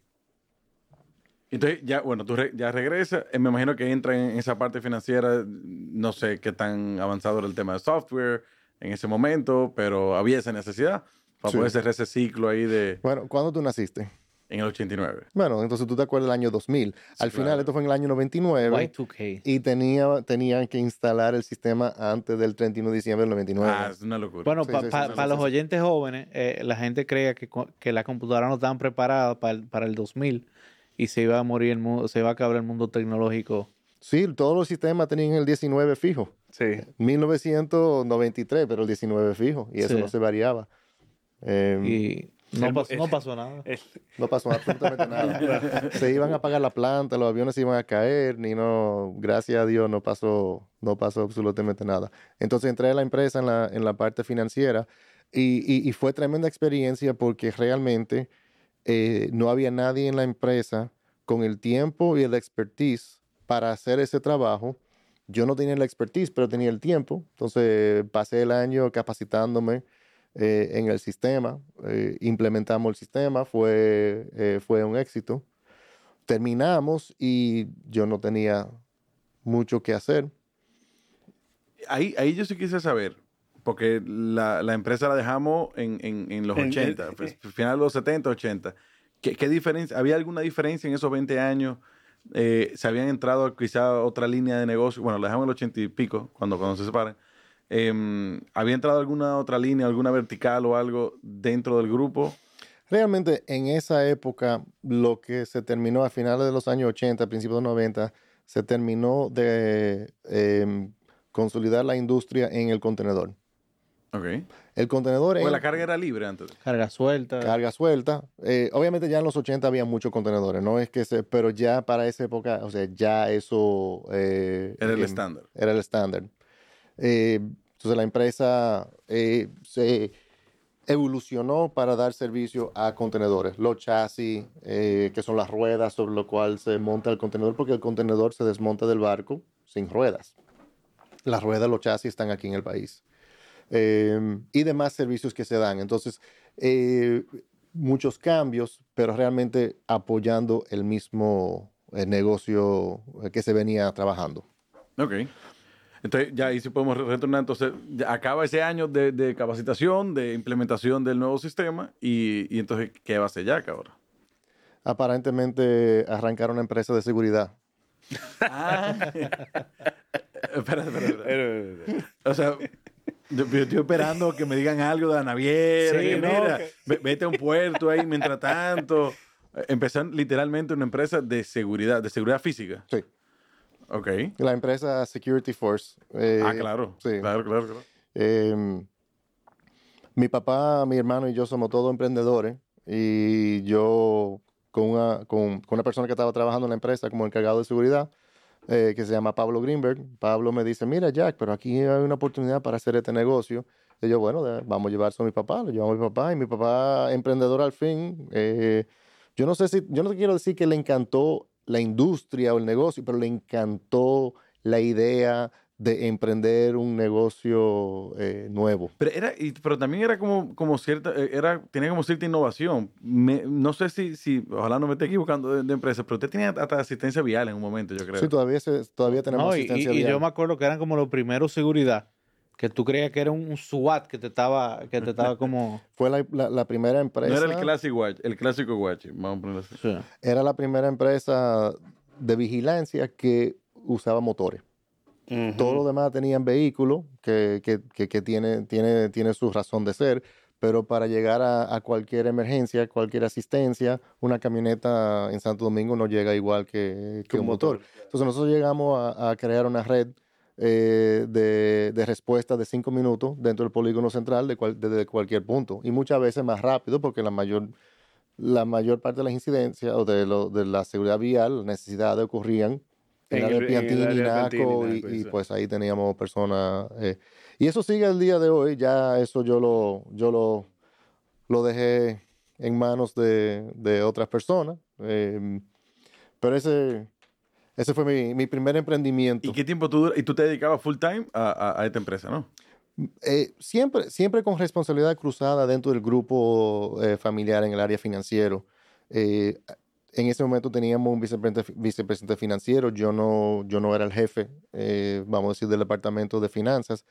Entonces, ya, bueno, tú re- ya regresas. eh, me imagino que entra en esa parte financiera. No sé qué tan avanzado era el tema de software en ese momento, pero había esa necesidad para Sí. poder cerrar ese ciclo ahí de Bueno, ¿cuándo tú naciste? en el 89. Bueno, entonces tú te acuerdas del año 2000. Al final, claro. esto fue en el año 99. Y2K. Y tenía, tenían que instalar el sistema antes del 31 de diciembre del 99. Ah, es una locura. Bueno, Sí, para sí, sí, sí, sí, los sí. oyentes jóvenes, eh, la gente creía que, que las computadoras no estaban preparadas para el, para el 2000 y se iba a morir el mundo, se iba a acabar el mundo tecnológico. Sí, todos los sistemas tenían el 19 fijo. Sí. 1993, pero el 19 fijo. Y eso Sí. no se variaba. Eh, Y no, El- pasó, no el- pasó nada. El- No pasó absolutamente nada. se iban a apagar la planta, los aviones se iban a caer, ni no, gracias a Dios no pasó, no pasó absolutamente nada. Entonces entré a la empresa en la, en la parte financiera y, y- y fue tremenda experiencia porque realmente eh, no había nadie en la empresa con el tiempo y el expertise para hacer ese trabajo. Yo no tenía la expertise, pero tenía el tiempo. Entonces pasé el año capacitándome eh, en el sistema. eh, implementamos el sistema, fue, eh, fue un éxito. Terminamos y yo no tenía mucho que hacer. Ahí, ahí yo sí quise saber, porque la, la empresa la dejamos en, en- en los En- 80, en- pues, final de los 70, 80. ¿Qué, qué diferencia? ¿Había alguna diferencia en esos 20 años? Eh, ¿Se habían entrado quizá a otra línea de negocio? Bueno, la dejamos en el 80 y pico, cuando, cuando se separan. Em, ¿Había entrado alguna otra línea, alguna vertical o algo dentro del grupo? Realmente en esa época, lo que se terminó a finales de los años 80, principios de los 90, se terminó de em, consolidar la industria en el contenedor. Ok. El contenedor Pues en la carga era libre antes. Carga suelta. carga suelta. Eh, obviamente ya en los 80 había muchos contenedores, no es que se, pero ya para esa época, o sea, ya eso eh, Era el em, estándar. Era el estándar. Eh, entonces la empresa eh, se evolucionó para dar servicio a contenedores, los chasis, eh, que son las ruedas sobre lo cual se monta el contenedor, porque el contenedor se desmonta del barco sin ruedas. Las ruedas, los chasis están aquí en el país. Eh, y demás servicios que se dan. Entonces, eh, muchos cambios, pero realmente apoyando el mismo negocio que se venía trabajando. Ok. Entonces, ya ahí sí podemos retornar. Entonces, acaba ese año de, de capacitación, de implementación del nuevo sistema. Y, y entonces, ¿qué va a hacer Jack ahora? Aparentemente arrancar una empresa de seguridad. Ah. espera, espera, espera. O sea, yo, yo estoy esperando que me digan algo de la naviera. Sí, que no, mira, que- vete a un puerto ahí mientras tanto. Eh, Empezar literalmente una empresa de seguridad, de seguridad física. Sí. Ok. La empresa Security Force. eh, ah, claro. Sí. Claro, claro, claro. Eh, mi papá, mi hermano y yo somos todos emprendedores y yo con una, con, con una persona que estaba trabajando en la empresa como encargado de seguridad, eh, que se llama Pablo Greenberg, Pablo me dice, mira Jack, pero aquí hay una oportunidad para hacer este negocio. Y yo, bueno, vamos a llevarse a mi papá, lo llevamos a mi papá y mi papá emprendedor al fin. eh, yo no sé si, yo no quiero decir que le encantó la industria o el negocio, pero le encantó la idea de emprender un negocio eh, nuevo. Pero, era, y- pero también era como, como cierta, eh, era, tenía como cierta innovación. Me- no sé si, si, ojalá no me esté equivocando de, de empresa, pero usted tenía hasta asistencia vial en un momento, yo creo. Sí, todavía, se- todavía tenemos No, y, asistencia y- y vial. yo me acuerdo que eran como los primeros seguridad, que tú creías que era un, un SWAT que te estaba, que te estaba como... Fue la, la- la primera empresa. no era el clásico watch, el clásico watch, vamos a ponerlo así. Sí. era la primera empresa de vigilancia que usaba motores. Todos los demás tenían vehículos que, que, que, que tiene, tiene, tiene su razón de ser, pero para llegar a, a cualquier emergencia, cualquier asistencia, una camioneta en Santo Domingo no llega igual que, que un motor. Entonces nosotros llegamos a, a crear una red eh, de, de respuesta de cinco minutos dentro del polígono central de cual- desde cualquier punto y muchas veces más rápido porque la mayor la mayor parte de las incidencias o de, lo, de la seguridad vial, las necesidades ocurrían en, En la el- de en el Piantini, de Naco, Piantini, y, Naco, y, pues ahí teníamos personas. eh, y eso sigue el día de hoy, ya eso yo lo, yo lo, lo dejé en manos de, de otras personas. eh, pero ese, ese fue mi, mi primer emprendimiento. ¿Y qué tiempo tú? Y tú te dedicabas full time a, a- a esta empresa, ¿no? Eh, siempre, siempre con responsabilidad cruzada dentro del grupo eh, familiar en el área financiero. Eh, en ese momento teníamos un vicepresidente, vicepresidente financiero, yo no, yo no era el jefe, eh, vamos a decir, del departamento de finanzas,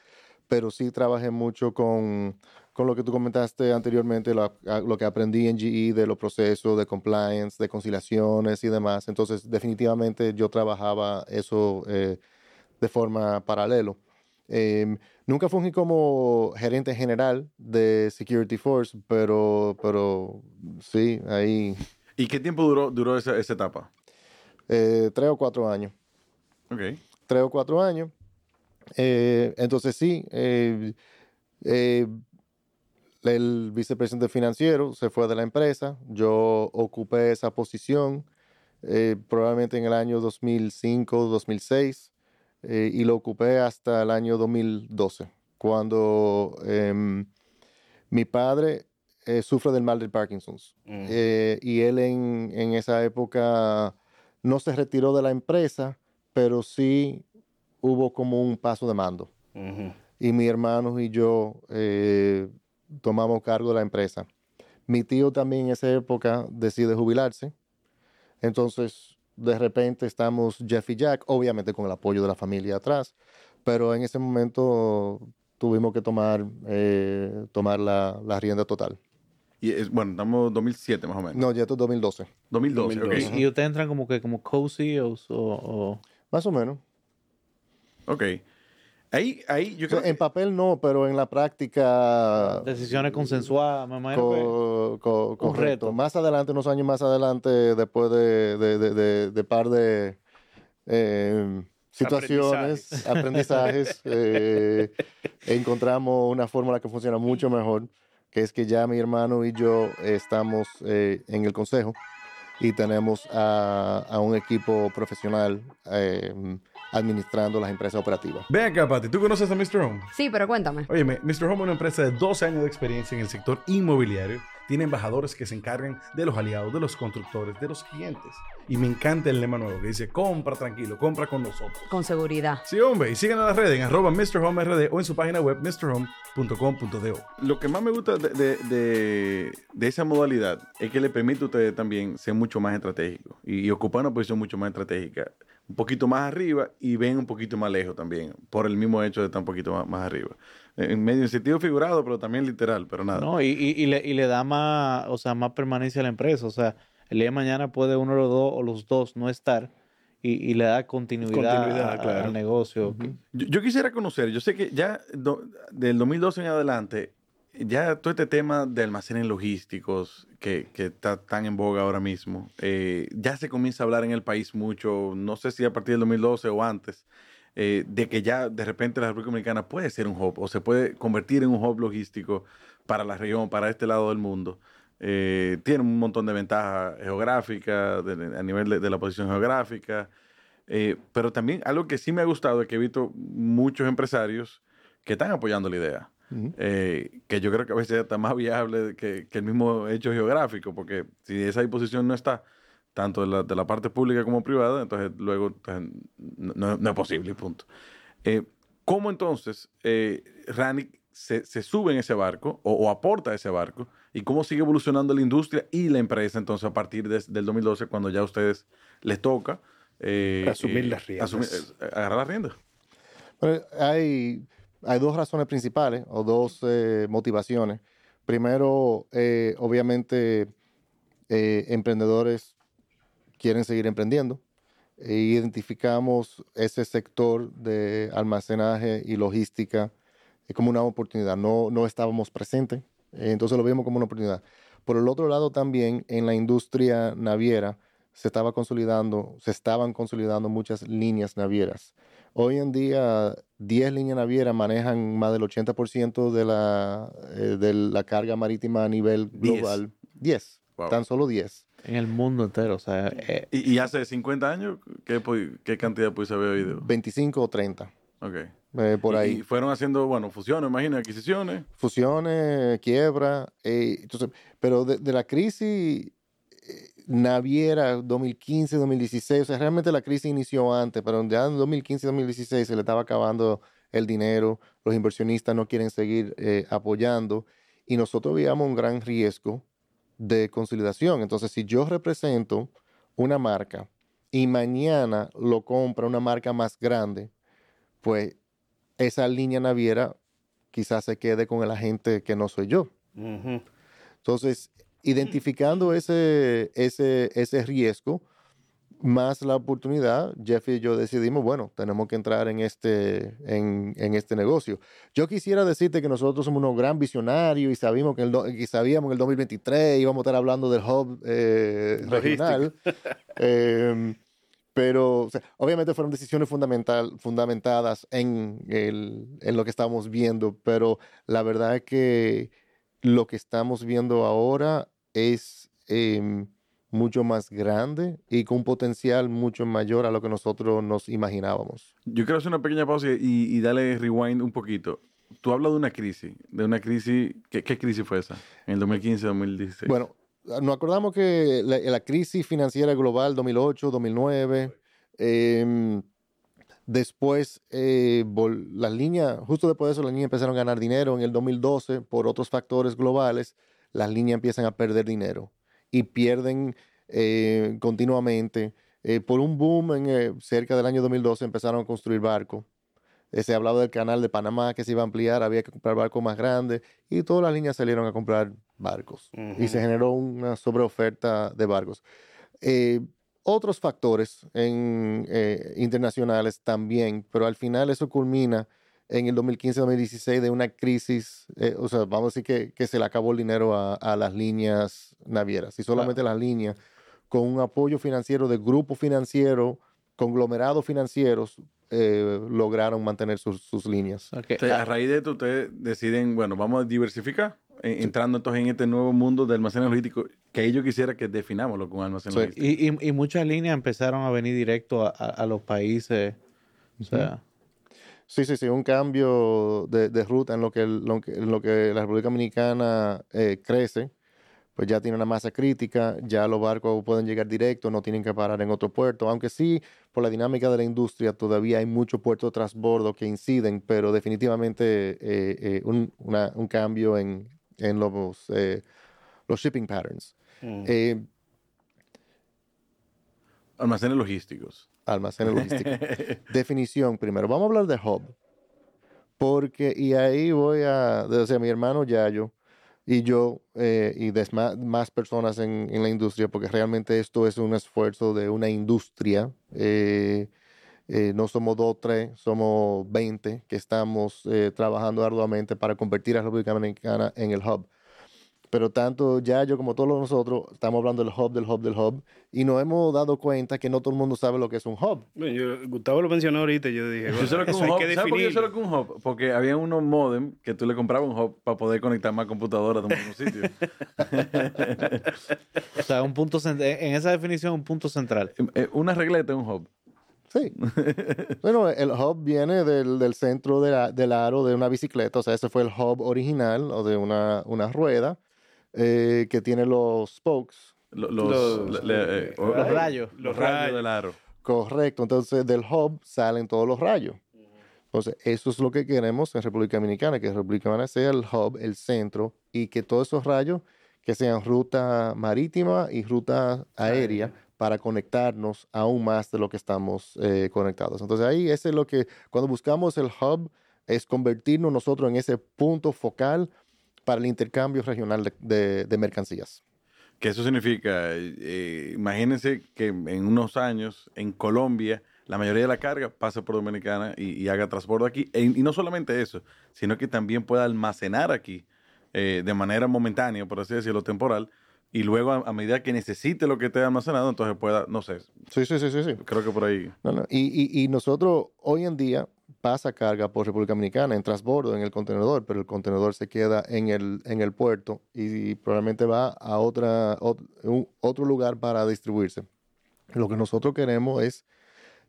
pero sí trabajé mucho con, con lo que tú comentaste anteriormente, lo, lo que aprendí en GE de los procesos de compliance, de conciliaciones y demás. Entonces, definitivamente yo trabajaba eso eh, de forma paralelo. Eh, nunca fungí como gerente general de Security Force, pero, pero sí, ahí ¿Y qué tiempo duró, duró esa, esa etapa? eh, tres o cuatro años. Ok. Tres o cuatro años. Eh, entonces sí, eh, eh, el vicepresidente financiero se fue de la empresa, yo ocupé esa posición eh, probablemente en el año 2005, 2006 eh, y lo ocupé hasta el año 2012, cuando em, mi padre eh, sufre del mal de Parkinson's. Eh, y él en, en esa época no se retiró de la empresa, pero sí hubo como un paso de mando. Y mi hermano y yo eh, tomamos cargo de la empresa. Mi tío también en esa época decide jubilarse. Entonces, de repente estamos Jeff y Jack, obviamente con el apoyo de la familia atrás, pero en ese momento tuvimos que tomar, eh, tomar la, la rienda total. Y es, bueno, estamos en 2007 más o menos. No, ya esto es 2012, 2012, 2012. ok. Y, y ustedes entran como que como co-CEOs o, o- más o menos. Ok. Ahí, ahí yo creo en que- papel no, pero en la práctica decisiones consensuadas, me imagino Co- co- correcto. reto. Más adelante, unos años más adelante, después de, de, de, de- de par de eh, situaciones, aprendizajes, eh, encontramos una fórmula que funciona mucho mejor, que es que ya mi hermano y yo estamos eh, en el consejo y tenemos a, a un equipo profesional eh, administrando las empresas operativas. Ven acá, Pati, ¿tú conoces a Mr. Home? Sí, pero cuéntame. Oye, Mr. Home es una empresa de 12 años de experiencia en el sector inmobiliario. Tiene embajadores que se encargan de los aliados, de los constructores, de los clientes. Y me encanta el lema nuevo que dice, compra tranquilo, compra con nosotros. Con seguridad. Sí, hombre, y sigan a las redes en arroba MrHomeRD o en su página web mrhome.com.do. Lo que más me gusta de, de- de- de esa modalidad es que le permite a ustedes también ser mucho más estratégicos y, y ocupar una posición mucho más estratégica, un poquito más arriba y ven un poquito más lejos también, por el mismo hecho de estar un poquito más, más arriba. En medio en sentido figurado, pero también literal, pero nada. No, y, y- y le, y le da más, o sea, más permanencia a la empresa. O sea, el día de mañana puede uno de los dos o los dos no estar y, y le da continuidad, Continuidad, a- claro. al negocio. Yo, yo quisiera conocer, yo sé que ya do- del 2012 en adelante, ya todo este tema de almacenes logísticos que, que está tan en boga ahora mismo, eh, ya se comienza a hablar en el país mucho, no sé si a partir del 2012 o antes, eh, de que ya de repente la República Dominicana puede ser un hub o se puede convertir en un hub logístico para la región, para este lado del mundo. Eh, tiene un montón de ventajas geográficas, a nivel de, de la posición geográfica, eh, pero también algo que sí me ha gustado es que he visto muchos empresarios que están apoyando la idea. Eh, que yo creo que a veces está más viable que, que el mismo hecho geográfico, porque si esa disposición no está, tanto de la, de la parte pública como privada, entonces luego entonces, no, es posible, punto. Eh, ¿Cómo entonces eh, Rani se, se sube en ese barco o, o aporta a ese barco? ¿Y cómo sigue evolucionando la industria y la empresa entonces a partir de- del 2012 cuando ya a ustedes les toca eh, Asumir las riendas. asumir- agarrar las riendas? Bueno, hay, hay dos razones principales o dos eh, motivaciones. Primero, eh, obviamente, eh, emprendedores quieren seguir emprendiendo. E identificamos ese sector de almacenaje y logística eh, como una oportunidad. No, no estábamos presentes, entonces lo vimos como una oportunidad. Por el otro lado, también en la industria naviera se estaba consolidando, se estaban consolidando muchas líneas navieras. Hoy en día, 10 líneas navieras manejan más del 80% de la, eh, de la carga marítima a nivel global. 10, Wow. tan solo 10. En el mundo entero. O sea, eh, ¿Y, y hace 50 años qué, qué cantidad pudiese haber oído? 25 o 30, Ok. eh, por Y- ahí. Y fueron haciendo, bueno, fusiones, imagino, adquisiciones. fusiones, quiebra, eh, entonces, pero de, de la crisis naviera 2015, 2016, o sea, realmente la crisis inició antes, pero ya en 2015, 2016 se le estaba acabando el dinero, los inversionistas no quieren seguir eh, apoyando y nosotros veíamos un gran riesgo de consolidación. Entonces, si yo represento una marca y mañana lo compra una marca más grande, pues esa línea naviera quizás se quede con el agente que no soy yo. Entonces, identificando ese, ese, ese riesgo, más la oportunidad, Jeff y yo decidimos, bueno, tenemos que entrar en este, en, en este negocio. Yo quisiera decirte que nosotros somos unos gran visionarios y sabíamos que, en el, sabíamos en el 2023 íbamos a estar hablando del hub eh, regional. Em, pero o sea, obviamente fueron decisiones fundamental, fundamentadas en, el, en lo que estamos viendo, pero la verdad es que lo que estamos viendo ahora es em, mucho más grande y con un potencial mucho mayor a lo que nosotros nos imaginábamos. Yo quiero hacer una pequeña pausa y, y darle rewind un poquito. Tú hablas de una crisis, de una crisis, ¿qué, qué crisis fue esa? En el 2015, 2016. Bueno, nos acordamos que la, la crisis financiera global 2008, 2009, em, después eh, las líneas, justo después de eso las líneas empezaron a ganar dinero en el 2012 por otros factores globales, las líneas empiezan a perder dinero y pierden eh, continuamente. Eh, por un boom en, eh, cerca del año 2012 empezaron a construir barcos. Se hablaba del canal de Panamá que se iba a ampliar, había que comprar barcos más grandes y todas las líneas salieron a comprar barcos y se generó una sobreoferta de barcos. Otros factores en, internacionales también, pero al final eso culmina en el 2015-2016 de una crisis, eh, o sea, vamos a decir que, que se le acabó el dinero a, a las líneas navieras y solamente las líneas con un apoyo financiero de grupos financieros, conglomerados financieros, eh, lograron mantener sus, sus líneas. ok, Entonces, ah, a raíz de esto, ustedes deciden, bueno, vamos a diversificar, eh, entrando entonces en este nuevo mundo del almacén logístico, que yo quisiera que definamos lo que es un almacén Sí. logístico. y, y- y muchas líneas empezaron a venir directo a, a- a los países O sea, Sí, sí, sí, un cambio de, de ruta en lo que, el- lo que- en lo que la República Dominicana eh, crece, pues ya tiene una masa crítica, ya los barcos pueden llegar directo, no tienen que parar en otro puerto, aunque sí, por la dinámica de la industria, todavía hay muchos puertos de transbordo que inciden, pero definitivamente eh, eh, un, una- un cambio en, en los, los shipping patterns. Eh, Almacenes logísticos. Almacenes logísticos. Definición primero. Vamos a hablar de hub. Porque, y ahí voy a, o sea, mi hermano Yayo y yo, eh, y más, personas en, en la industria, porque realmente esto es un esfuerzo de una industria. eh, eh, no somos dos tres, somos 20 que estamos trabajando arduamente para convertir a la República Dominicana en el hub. Pero tanto Yayo como todos nosotros estamos hablando del hub, del hub, del hub, y nos hemos dado cuenta que no todo el mundo sabe lo que es un hub. Bueno, yo- Gustavo lo mencionó ahorita y yo dije, Yo bueno, es eso un hay hub. que ¿Sabes por qué yo sé lo definirlo. que es un hub? Porque había unos modem que tú le comprabas un hub para poder conectar más computadoras de un mismo sitio. o sea, un punto en esa definición, un punto central. Eh, Una regleta es un hub. Sí. bueno, el hub viene del, del centro de la- del aro de una bicicleta, o sea, ese fue el hub original, o de una, una rueda eh, que tiene los spokes. Lo- Los, Los- le- eh, o- Los rayos. Los rayos del aro. Correcto, entonces del hub salen todos los rayos. Entonces, eso es lo que queremos en República Dominicana, que República Dominicana sea el hub, el centro, y que todos esos rayos que sean ruta marítima y ruta aérea para conectarnos aún más de lo que estamos eh, conectados. Entonces, ahí ese es lo que, cuando buscamos el hub, es convertirnos nosotros en ese punto focal para el intercambio regional de- de- de mercancías. Que eso significa, eh, imagínense que en unos años en Colombia la mayoría de la carga pase por Dominicana y, y haga transporte aquí. E- y no solamente eso, sino que también pueda almacenar aquí eh, de manera momentánea, por así decirlo, temporal, y luego a, a medida que necesite lo que esté almacenado, entonces pueda, no sé, Sí, sí, sí, sí. sí. creo que por ahí. No, no. Y, y- y nosotros hoy en día pasa carga por República Dominicana en transbordo en el contenedor, pero el contenedor se queda en el, en el puerto y, probablemente va a otra, otro lugar para distribuirse. Lo que nosotros queremos es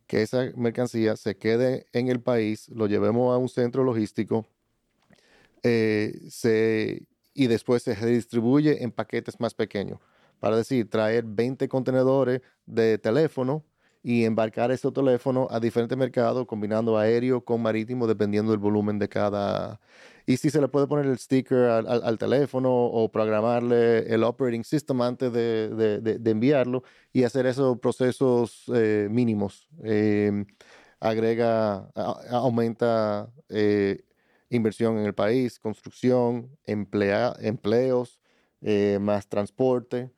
que esa mercancía se quede en el país, lo llevemos a un centro logístico eh, se, y después se redistribuye en paquetes más pequeños. Para decir, traer 20 contenedores de teléfono y embarcar ese teléfono a diferentes mercados, combinando aéreo con marítimo, dependiendo del volumen de cada... Y si se le puede poner el sticker al, teléfono o programarle el operating system antes de, de- enviarlo y hacer esos procesos eh, mínimos. Eh, agrega, aumenta eh, inversión en el país, construcción, emplea, empleos, eh, más transporte.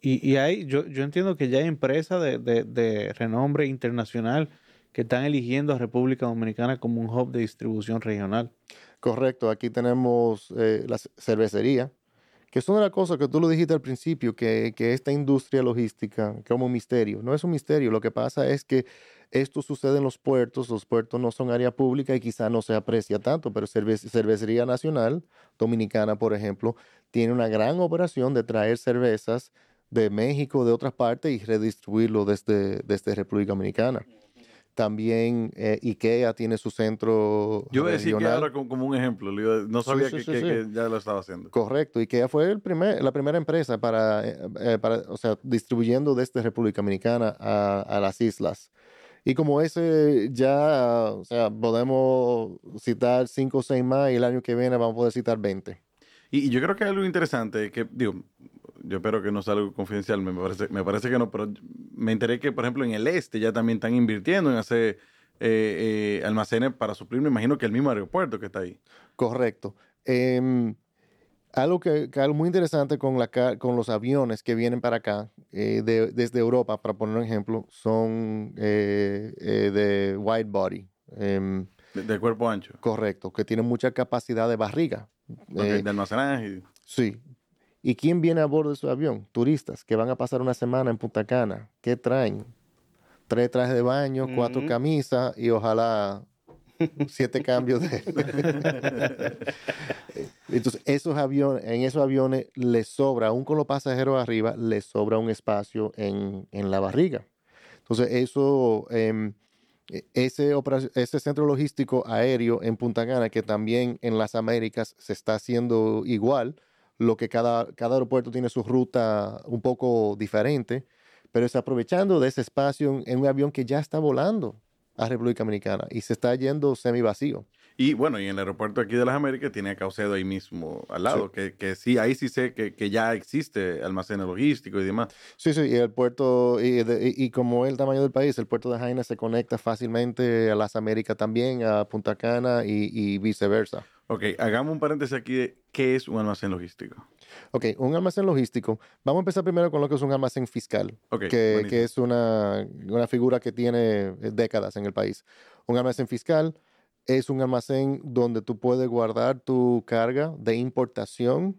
Y, y hay, yo, yo entiendo que ya hay empresas de, de- de renombre internacional que están eligiendo a República Dominicana como un hub de distribución regional. Correcto, aquí tenemos eh, la cervecería, que es una de las cosas que tú lo dijiste al principio, que, que esta industria logística, como un misterio, no es un misterio, lo que pasa es que esto sucede en los puertos, los puertos no son área pública y quizá no se aprecia tanto, pero Cerve- Cervecería Nacional Dominicana, por ejemplo, tiene una gran operación de traer cervezas de México, de otras partes y redistribuirlo desde, desde República Dominicana. También eh, IKEA tiene su centro Yo voy a decir que ahora como, como un ejemplo, no sabía sí, que, sí, que- sí. que ya lo estaba haciendo. Correcto, IKEA fue el primer, la primera empresa para, eh, eh, para, o sea, distribuyendo desde República Dominicana a, a las islas. Y como ese ya, o sea, podemos citar cinco o seis más y el año que viene vamos a poder citar 20. Y, y yo creo que algo interesante que, digo, yo espero que no sea algo confidencial, me parece, me parece que no, pero me enteré que, por ejemplo, en el este ya también están invirtiendo en hacer eh, eh, almacenes para suplir, me imagino que el mismo aeropuerto que está ahí. Correcto. Em, algo que, que algo muy interesante con, la, ca- con los aviones que vienen para acá, eh, de- desde Europa, para poner un ejemplo, son de wide body. em, De, de cuerpo ancho. correcto, que tienen mucha capacidad de barriga. Eh, de almacenaje. Sí. ¿Y quién viene a bordo de su avión? Turistas que van a pasar una semana en Punta Cana. ¿Qué traen? Tres trajes de baño, cuatro camisas y ojalá siete cambios de... Entonces, esos aviones, en esos aviones les sobra, aún con los pasajeros arriba, les sobra un espacio en, en la barriga. Entonces, eso em, e- ese, ese centro logístico aéreo en Punta Cana, que también en las Américas se está haciendo igual, lo que cada, cada aeropuerto tiene su ruta un poco diferente, pero está aprovechando de ese espacio en, un avión que ya está volando a República Dominicana y se está yendo semi vacío. Y bueno, y en el aeropuerto aquí de las Américas tiene a Caucedo ahí mismo al lado, que, que sí, ahí sí sé que, que ya existe almacén logístico y demás. Sí, sí, y el puerto, y, de- y como es el tamaño del país, el puerto de Jaina se conecta fácilmente a las Américas también, a Punta Cana y, y viceversa. Ok, hagamos un paréntesis aquí de qué es un almacén logístico. Ok, un almacén logístico. Vamos a empezar primero con lo que es un almacén fiscal, Ok, que, buenísimo. que es una, una figura que tiene eh, décadas en el país. Un almacén fiscal es un almacén donde tú puedes guardar tu carga de importación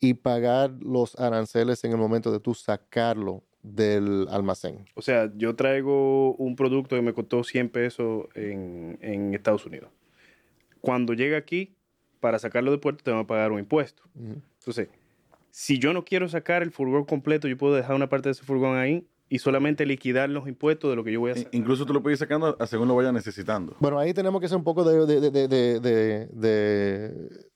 y pagar los aranceles en el momento de tú sacarlo del almacén. O sea, yo traigo un producto que me costó 100 pesos en, en Estados Unidos. Cuando llega aquí, para sacarlo de puerto, tengo que pagar un impuesto. Entonces, si yo no quiero sacar el furgón completo, yo puedo dejar una parte de ese furgón ahí y solamente liquidar los impuestos de lo que yo voy a hacer. Incluso tú lo puedes ir sacando a según lo vayas necesitando. Bueno, ahí tenemos que hacer un poco de, de- de- de- de- de- de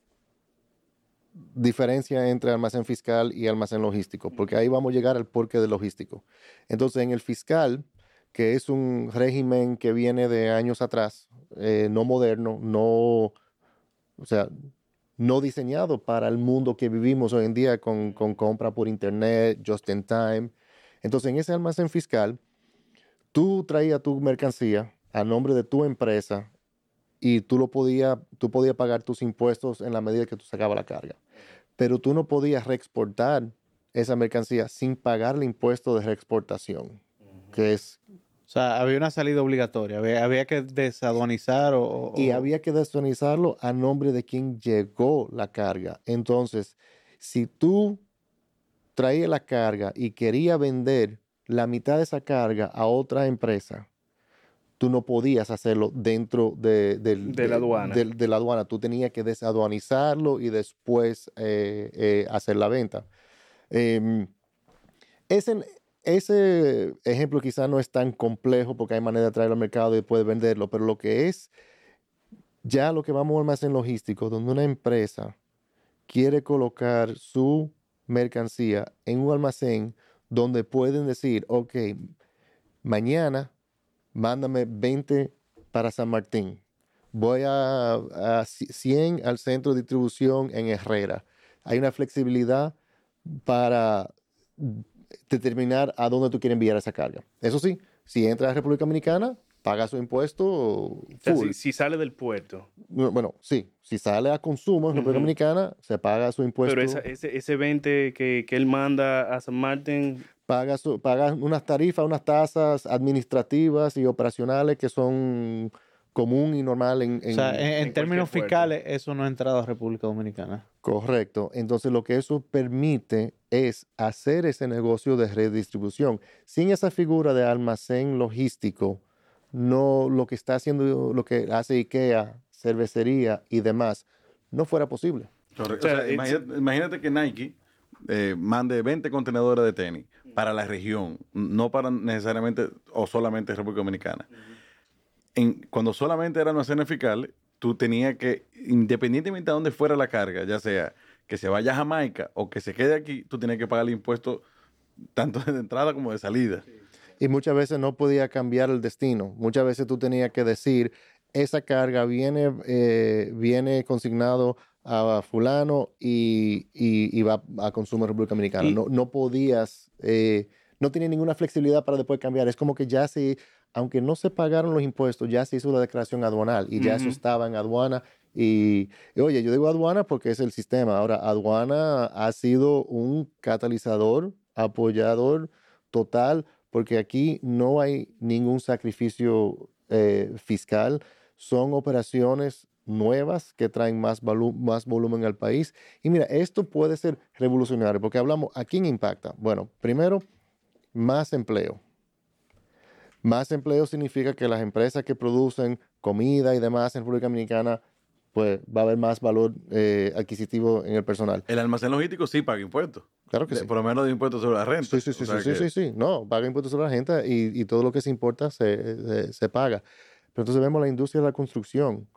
diferencia entre almacén fiscal y almacén logístico, porque ahí vamos a llegar al porqué del logístico. Entonces, en el fiscal, que es un régimen que viene de años atrás, eh, no moderno, no, o sea, no diseñado para el mundo que vivimos hoy en día con, con compra por internet, just in time. Entonces, en ese almacén fiscal, tú traías tu mercancía a nombre de tu empresa y tú lo podías, tú podías pagar tus impuestos en la medida que tú sacabas la carga. Pero tú no podías reexportar esa mercancía sin pagar el impuesto de reexportación, que es sea, había una salida obligatoria, había, había que desaduanizar o... o- y o- había que destonizarlo a nombre de quien llegó la carga. Entonces, si tú traías la carga y querías vender la mitad de esa carga a otra empresa, tú no podías hacerlo dentro de, la aduana. del- de la aduana. Tú tenías que desaduanizarlo y después eh, eh, hacer la venta. Em, ese, ese ejemplo quizás no es tan complejo porque hay manera de traerlo al mercado y después venderlo, pero lo que es ya lo que vamos a un almacén logístico, donde una empresa quiere colocar su mercancía en un almacén donde pueden decir, ok, mañana mándame 20 para San Martín. Voy a, a 100 al centro de distribución en Herrera. Hay una flexibilidad para determinar a dónde tú quieres enviar esa carga. Eso sí, si entra a la República Dominicana, paga su impuesto O sea, full. si, si sale del puerto. No, Bueno, sí, si sale a consumo en República. Dominicana, se paga su impuesto, Pero esa- ese, ese 20 que, que él manda a San Martín, paga, su- paga unas tarifas, unas tasas administrativas y operacionales que son común y normal en, o en- sea, en, en en términos fiscales, eso no ha entrado a República Dominicana. Correcto. Entonces lo que eso permite es hacer ese negocio de redistribución. Sin esa figura de almacén logístico, no lo que está haciendo, lo que hace IKEA, cervecería y demás, no fuera posible. Correcto. O sea, O sea, it's- imagínate, imagínate que Nike eh, mande 20 contenedores de tenis para la región, no para necesariamente o solamente República Dominicana. En, cuando solamente era almacenes fiscales, tú tenías que, independientemente de dónde fuera la carga, ya sea que se vaya a Jamaica o que se quede aquí, tú tenías que pagar el impuesto tanto de entrada como de salida. Y muchas veces no podía cambiar el destino. Muchas veces tú tenías que decir, esa carga viene, eh, viene consignado a fulano y, y- y va a consumo en República Dominicana. Y- No, no podías, eh, no tenía ninguna flexibilidad para después cambiar. Es como que ya se, aunque no se pagaron los impuestos, ya se hizo la declaración aduanal y ya eso Ujú. estaba en aduana. Y, y oye, yo digo aduana porque es el sistema. Ahora, aduana ha sido un catalizador, apoyador total, porque aquí no hay ningún sacrificio eh, fiscal. Son operaciones nuevas que traen más, más volumen al país. Y mira, esto puede ser revolucionario, porque hablamos, ¿a quién impacta? Bueno, primero, más empleo. Más empleo significa que las empresas que producen comida y demás en República Dominicana pues va a haber más valor eh, adquisitivo en el personal. El almacén logístico sí paga impuestos. Claro que sí. Por lo menos de impuestos sobre la renta. Sí, sí, sí, O sea sí, sí, que- sí, sí. No, paga impuestos sobre la gente y, y todo lo que se importa se, se- se paga. Pero entonces vemos la industria de la construcción.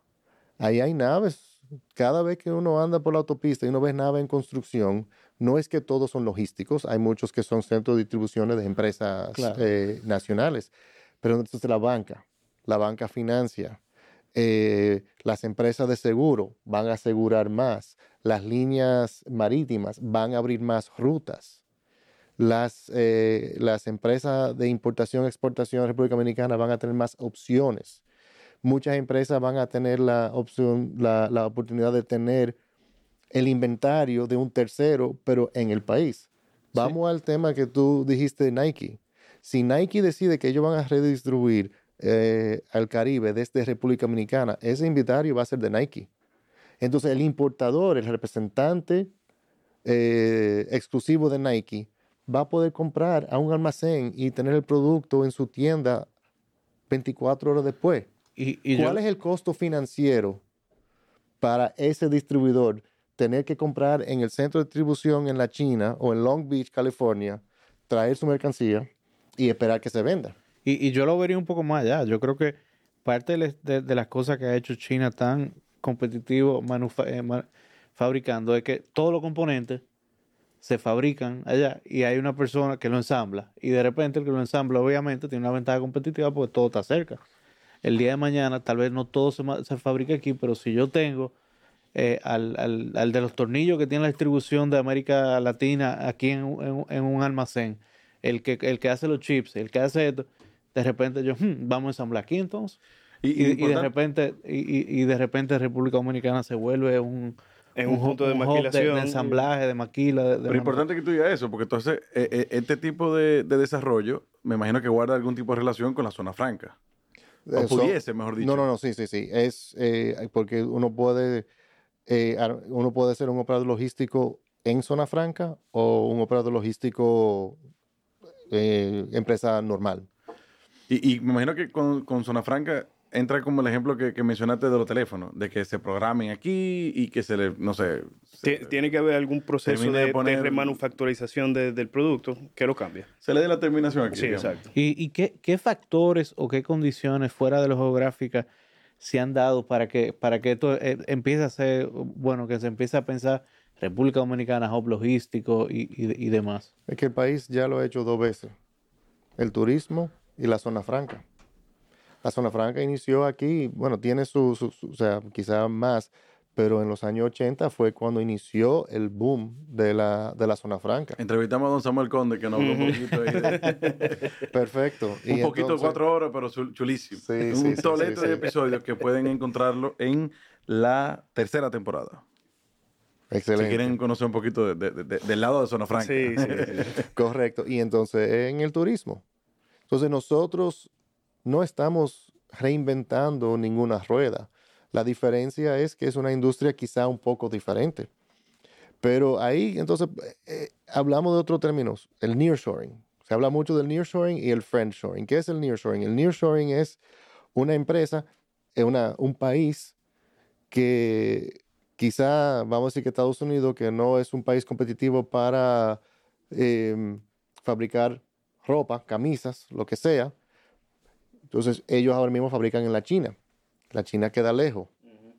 Ahí hay naves. Cada vez que uno anda por la autopista y uno ve naves en construcción, no es que todos son logísticos. Hay muchos que son centros de distribuciones de empresas Claro. eh, nacionales. Pero entonces la banca, la banca financia, eh, las empresas de seguro van a asegurar más, las líneas marítimas van a abrir más rutas, las, eh, las empresas de importación y exportación de República Dominicana van a tener más opciones. Muchas empresas van a tener la opción, la, la oportunidad de tener el inventario de un tercero, pero en el país. Vamos al tema que tú dijiste de Nike. Si Nike decide que ellos van a redistribuir eh, al Caribe desde República Dominicana, ese inventario va a ser de Nike. Entonces el importador, el representante eh, exclusivo de Nike, va a poder comprar a un almacén y tener el producto en su tienda 24 horas después. Y, y yo- ¿Cuál es el costo financiero para ese distribuidor tener que comprar en el centro de distribución en la China o en Long Beach, California, traer su mercancía y esperar que se venda? Y, y yo lo vería un poco más allá. Yo creo que parte de, las cosas que ha hecho China tan competitivo eh, fabricando es que todos los componentes se fabrican allá y hay una persona que lo ensambla. Y de repente el que lo ensambla obviamente tiene una ventaja competitiva porque todo está cerca. El día de mañana tal vez no todo se, se fabrique aquí, pero si yo tengo eh, al, al- al de los tornillos que tiene la distribución de América Latina aquí en, en un almacén, el que, el que hace los chips, el que hace esto, de repente yo, "Hmm, vamos a ensamblar aquí entonces. Y, Y, y y de repente, y, de repente República Dominicana se vuelve un, Es un punto de maquilación. de, ensamblaje, de maquila. de- de Pero importante que tú digas eso, porque entonces eh, eh, este tipo de, de desarrollo, me imagino que guarda algún tipo de relación con la zona franca. O Eso- pudiese, mejor dicho. No, no, no, sí, sí, sí. Es eh, porque uno puede, eh, uno puede ser un operador logístico en zona franca o un operador logístico eh, empresa normal. Y, y me imagino que con, con zona franca entra como el ejemplo que, que mencionaste de los teléfonos, de que se programen aquí y que se le, no sé, se, Tiene que haber algún proceso de poner- remanufacturización de- del producto que lo cambia. se le dé la terminación aquí. Sí, digamos. exacto. ¿Y, y qué, qué factores o qué condiciones fuera de lo geográfica se han dado para que, para que esto eh, empiece a ser, bueno, que se empiece a pensar República Dominicana, hub logístico y, y- y demás? Es que el país ya lo ha hecho dos veces. El turismo y la zona franca. La zona franca inició aquí, bueno, tiene su, su- su- o sea, quizá más, pero en los años 80 fue cuando inició el boom de la, de la zona franca. Entrevistamos a don Samuel Conde, que nos habló un poquito ahí de- Perfecto. Y un poquito, entonces- cuatro horas, pero chul- chulísimo. Sí, un sí, sí, de sí. episodios que pueden encontrarlo en la tercera temporada. Excelente. Si quieren conocer un poquito de- de- de- del lado de Zona Franca. Sí, sí, sí. Correcto. Y entonces en el turismo. Entonces nosotros no estamos reinventando ninguna rueda. La diferencia es que es una industria quizá un poco diferente. Pero ahí entonces eh, hablamos de otros términos, el nearshoring. Se habla mucho del nearshoring y el friendshoring. ¿Qué es el nearshoring? El nearshoring es una empresa, eh, una, un país que quizá, vamos a decir que Estados Unidos, que no es un país competitivo para em, fabricar ropa, camisas, lo que sea. Entonces ellos ahora mismo fabrican en la China. La China queda lejos.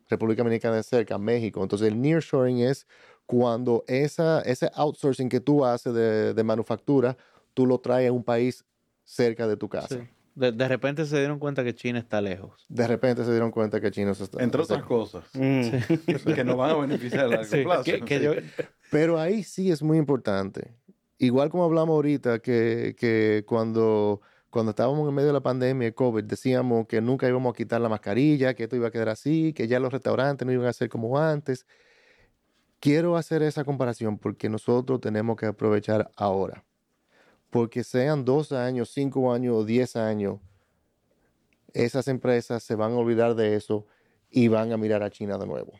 República Dominicana es cerca, México. Entonces el nearshoring es cuando esa, ese outsourcing que tú haces de, de manufactura, tú lo traes a un país cerca de tu casa. Sí. De, de repente se dieron cuenta que China está lejos. De repente se dieron cuenta que China se está... Entre otras cosas, Mm. que nos van a beneficiar a largo Sí, plazo. que- que yo- Pero ahí sí es muy importante. Igual como hablamos ahorita, que, que cuando, cuando estábamos en medio de la pandemia de COVID, decíamos que nunca íbamos a quitar la mascarilla, que esto iba a quedar así, que ya los restaurantes no iban a ser como antes. Quiero hacer esa comparación porque nosotros tenemos que aprovechar ahora. Porque sean dos años, cinco años o diez años, esas empresas se van a olvidar de eso y van a mirar a China de nuevo.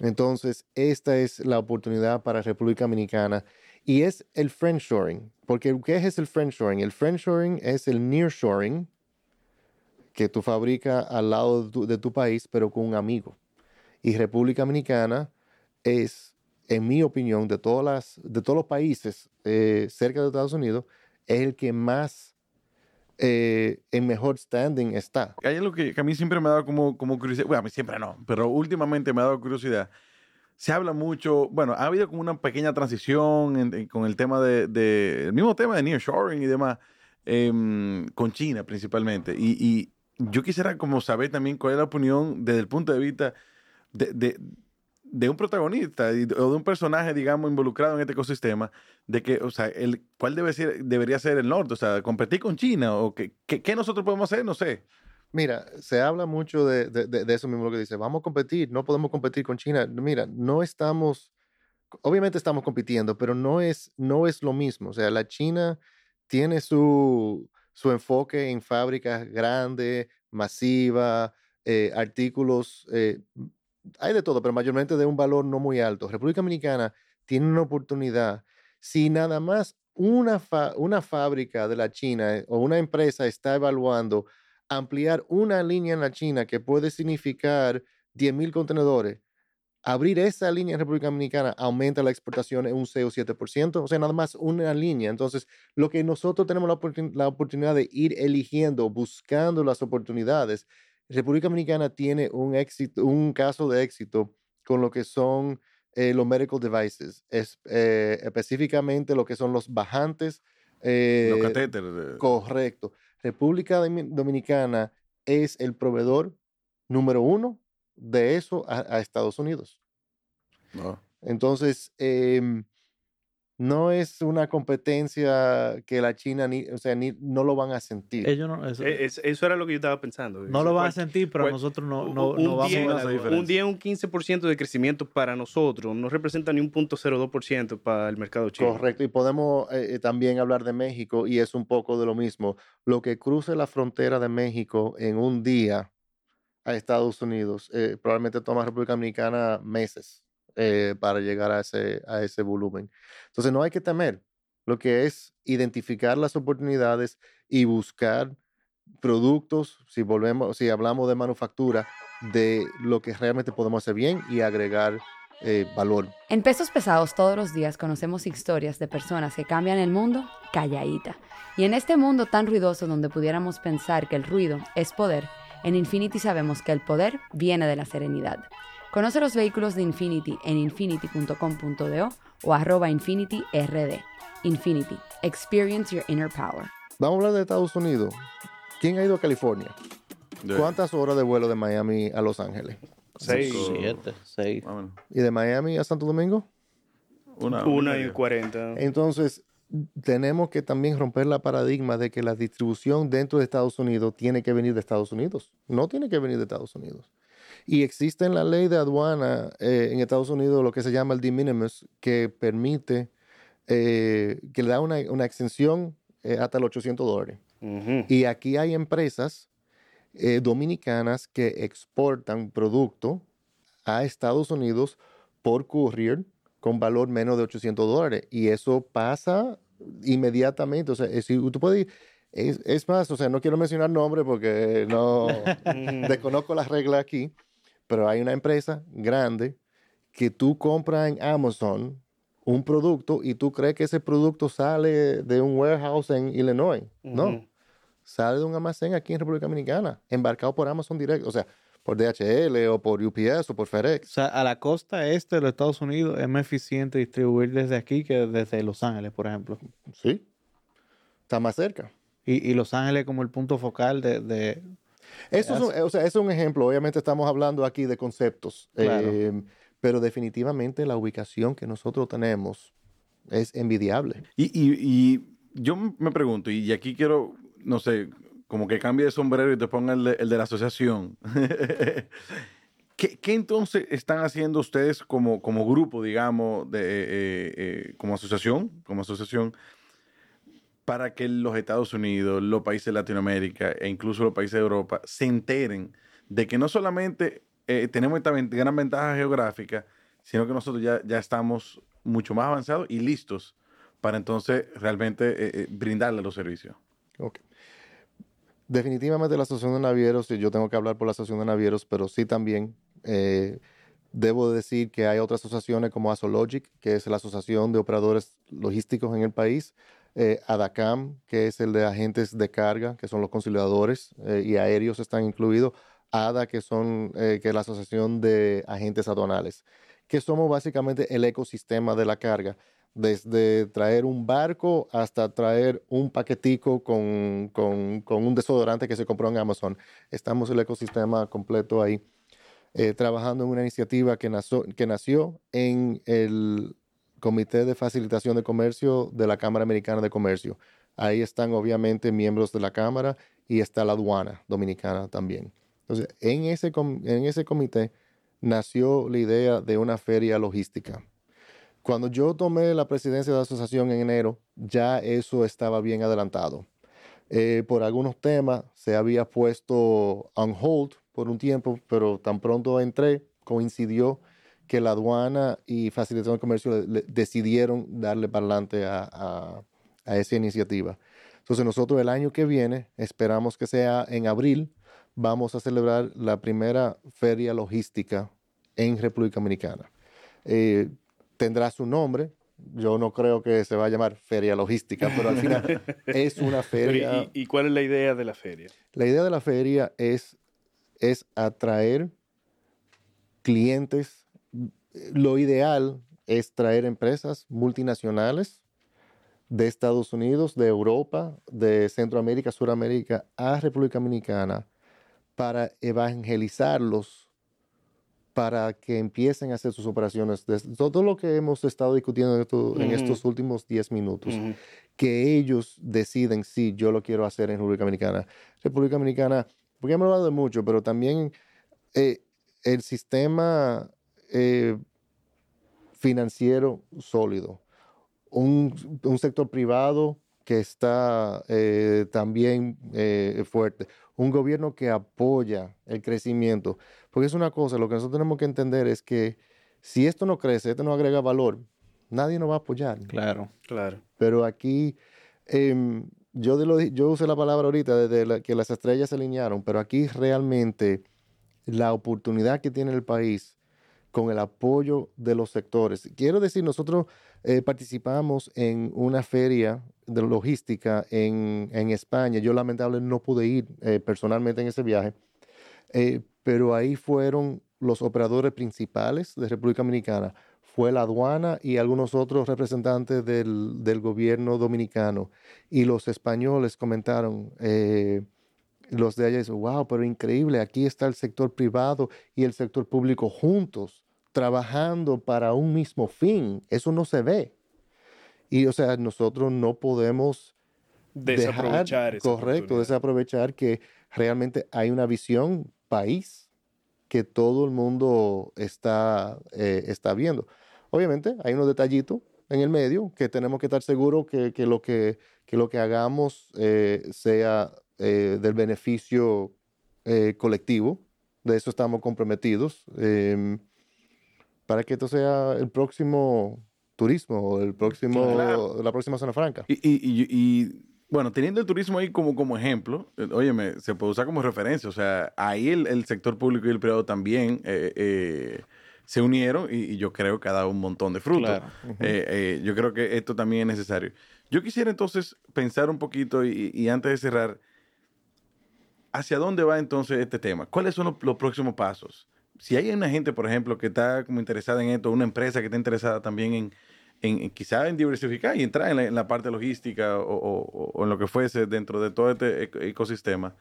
Entonces, esta es la oportunidad para República Dominicana y es el friendshoring. Porque, ¿qué es el friendshoring? El friendshoring es el nearshoring que tú fabricas al lado de tu, de tu país, pero con un amigo. Y República Dominicana es, en mi opinión, de, todas las, de todos los países eh, cerca de Estados Unidos, es el que más eh, en mejor standing está. Hay algo que, que a mí siempre me ha dado como, como curiosidad. Bueno, a mí siempre no, pero últimamente me ha dado curiosidad. Se habla mucho, bueno, ha habido como una pequeña transición en- en- con el tema de, de- el mismo tema de nearshoring y demás, em, con China principalmente. Y, y yo quisiera como saber también cuál es la opinión desde el punto de vista de, de- de un protagonista o de un personaje, digamos, involucrado en este ecosistema, de que, o sea, el, cuál debe ser, debería ser el norte, o sea, competir con China o que- qué nosotros podemos hacer, no sé. Mira, se habla mucho de- de eso mismo lo que dice, vamos a competir, no podemos competir con China. Mira, no estamos, obviamente estamos compitiendo, pero no es, no es lo mismo. O sea, la China tiene su, su enfoque en fábricas grandes, masivas, eh, artículos, eh, hay de todo, pero mayormente de un valor no muy alto. República Dominicana tiene una oportunidad. Si nada más una, una fábrica de la China eh, o una empresa está evaluando ampliar una línea en la China que puede significar 10.000 contenedores, abrir esa línea en República Dominicana aumenta la exportación en un 6 o 7%, o sea, nada más una línea. Entonces, lo que nosotros tenemos la, la oportunidad de ir eligiendo, buscando las oportunidades, República Dominicana tiene un, éxito, un caso de éxito con lo que son eh, los medical devices, es, eh, específicamente lo que son los bajantes. eh, Los catéteres. de- Correcto. República Domi- Dominicana es el proveedor número uno de eso a, a Estados Unidos. no. Entonces, em, no es una competencia que la China ni, o sea, ni, no lo van a sentir. Ellos no, eso, Eh, es- eso era lo que yo estaba pensando. no lo van a sentir, pero cual- nosotros no, un- no, un no vamos 10, a ver esa la diferencia. Un 10 un 15% de crecimiento para nosotros no representa ni un punto 0,2% para el mercado chino. Correcto. Y podemos eh, eh, también hablar de México y es un poco de lo mismo. Lo que cruce la frontera de México en un día a Estados Unidos, eh, probablemente toma República Dominicana meses eh, para llegar a ese, a ese volumen. Entonces no hay que temer. Lo que es identificar las oportunidades y buscar productos, si volvemos, si hablamos de manufactura, de lo que realmente podemos hacer bien y agregar eh, valor. En Pesos Pesados todos los días conocemos historias de personas que cambian el mundo calladita. Y en este mundo tan ruidoso donde pudiéramos pensar que el ruido es poder, en Infinity sabemos que el poder viene de la serenidad. Conoce los vehículos de Infinity en infinity.com.do o arroba InfinityRD. Infinity. Experience your inner power. Vamos a hablar de Estados Unidos. ¿Quién ha ido a California? ¿Cuántas horas de vuelo de Miami a Los Ángeles? Seis. Siete, seis. ¿Y de Miami a Santo Domingo? Una, Una y media. 40. Entonces, tenemos que también romper la paradigma de que la distribución dentro de Estados Unidos tiene que venir de Estados Unidos. No tiene que venir de Estados Unidos. Y existe en la ley de aduana eh, en Estados Unidos lo que se llama el de minimis, que permite, eh, que le da una, una exención eh, hasta los 800 dólares. Ujú. Y aquí hay empresas eh, dominicanas que exportan producto a Estados Unidos por courier con valor menos de 800 dólares. Y eso pasa inmediatamente. O sea, es, si tú puedes es, es más, o sea, no quiero mencionar nombre porque no desconozco las reglas aquí, pero hay una empresa grande que tú compras en Amazon un producto y tú crees que ese producto sale de un warehouse en Illinois. No, sale de un almacén aquí en República Dominicana, embarcado por Amazon directo, o sea, por DHL o por UPS o por O FedEx. sea, a la costa este de los Estados Unidos es más eficiente distribuir desde aquí que desde Los Ángeles, por ejemplo. Sí, está más cerca. Y, y Los Ángeles como el punto focal de... de- Eso es, un, o sea, es un ejemplo. Obviamente estamos hablando aquí de conceptos, Claro. eh, pero definitivamente la ubicación que nosotros tenemos es envidiable. Y, y- y yo me pregunto, y aquí quiero, no sé, como que cambie de sombrero y te ponga el de, el de la asociación. ¿Qué, qué entonces están haciendo ustedes como, como grupo, digamos, de, eh, eh, eh, como asociación, como asociación, para que los Estados Unidos, los países de Latinoamérica e incluso los países de Europa se enteren de que no solamente eh, tenemos esta gran ventaja geográfica, sino que nosotros ya, ya estamos mucho más avanzados y listos para entonces realmente eh, eh, brindarle los servicios. Ok. Definitivamente la Asociación de Navieros, yo tengo que hablar por la Asociación de Navieros, pero sí también eh, debo decir que hay otras asociaciones como ASOLogic, que es la Asociación de Operadores Logísticos en el país, eh, ADACAM, que es el de agentes de carga, que son los conciliadores eh, y aéreos están incluidos, ADA, que, son, eh, que es la Asociación de Agentes Aduanales, que somos básicamente el ecosistema de la carga, desde traer un barco hasta traer un paquetico con, con, un desodorante que se compró en Amazon. Estamos el ecosistema completo ahí. trabajando en una iniciativa que nació, que nació en el Comité de Facilitación de Comercio de la Cámara Americana de Comercio. Ahí están obviamente miembros de la Cámara y está la aduana dominicana también. Entonces, en ese, comité nació la idea de una feria logística. Cuando yo tomé la presidencia de la asociación en enero, ya eso estaba bien adelantado. Eh, por algunos temas se había puesto on hold por un tiempo, pero tan pronto entré, coincidió que la aduana y facilitación de comercio decidieron darle para adelante a, esa iniciativa. Entonces nosotros el año que viene, esperamos que sea en abril, vamos a celebrar la primera feria logística en República Dominicana. Eh, tendrá su nombre, yo no creo que se va a llamar feria logística, pero al final es una feria. ¿Y, cuál es la idea de la feria? La idea de la feria es, es atraer clientes lo ideal es traer empresas multinacionales de Estados Unidos, de Europa, de Centroamérica, Suramérica a República Dominicana para evangelizarlos para que empiecen a hacer sus operaciones. Todo lo que hemos estado discutiendo en, estos últimos 10 minutos, que ellos deciden si yo lo quiero hacer en República Dominicana. República Dominicana, porque hemos hablado de mucho, pero también eh, el sistema eh, financiero sólido, un, sector privado que está eh, también eh, fuerte, un gobierno que apoya el crecimiento, porque es una cosa, lo que nosotros tenemos que entender es que si esto no crece, esto no agrega valor, nadie nos va a apoyar. Claro, claro. Pero aquí, em, yo, de yo usé la palabra ahorita de, que las estrellas se alinearon, pero aquí realmente la oportunidad que tiene el país con el apoyo de los sectores. Quiero decir, nosotros eh, participamos en una feria de logística en, España. Yo lamentablemente no pude ir eh, personalmente en ese viaje, eh, pero ahí fueron los operadores principales de República Dominicana. Fue la aduana y algunos otros representantes del, del gobierno dominicano. Y los españoles comentaron, los de allá dicen, wow, pero increíble, aquí está el sector privado y el sector público juntos trabajando para un mismo fin. Eso no se ve. Y o sea, nosotros no podemos desaprovechar dejar, correcto, desaprovechar que realmente hay una visión país que todo el mundo está, eh, está viendo. Obviamente hay unos detallitos en el medio que tenemos que estar seguros que, que, lo, que, que lo que hagamos eh, sea eh, del beneficio colectivo. De eso estamos comprometidos. Para que esto sea el próximo turismo o el próximo, la próxima zona franca. Y, y, y, bueno, teniendo el turismo ahí como, como ejemplo, eh, óyeme, se puede usar como referencia. O sea, ahí el, el sector público y el privado también eh, eh, se unieron y, yo creo que ha dado un montón de frutos. yo creo que esto también es necesario. Yo quisiera entonces pensar un poquito y, antes de cerrar, ¿hacia dónde va entonces este tema? ¿Cuáles son los próximos pasos? Si hay una gente, por ejemplo, que está como interesada en esto, una empresa que está interesada también en, en, quizá en diversificar y entrar en la, parte logística o, en lo que fuese dentro de todo este ecosistema,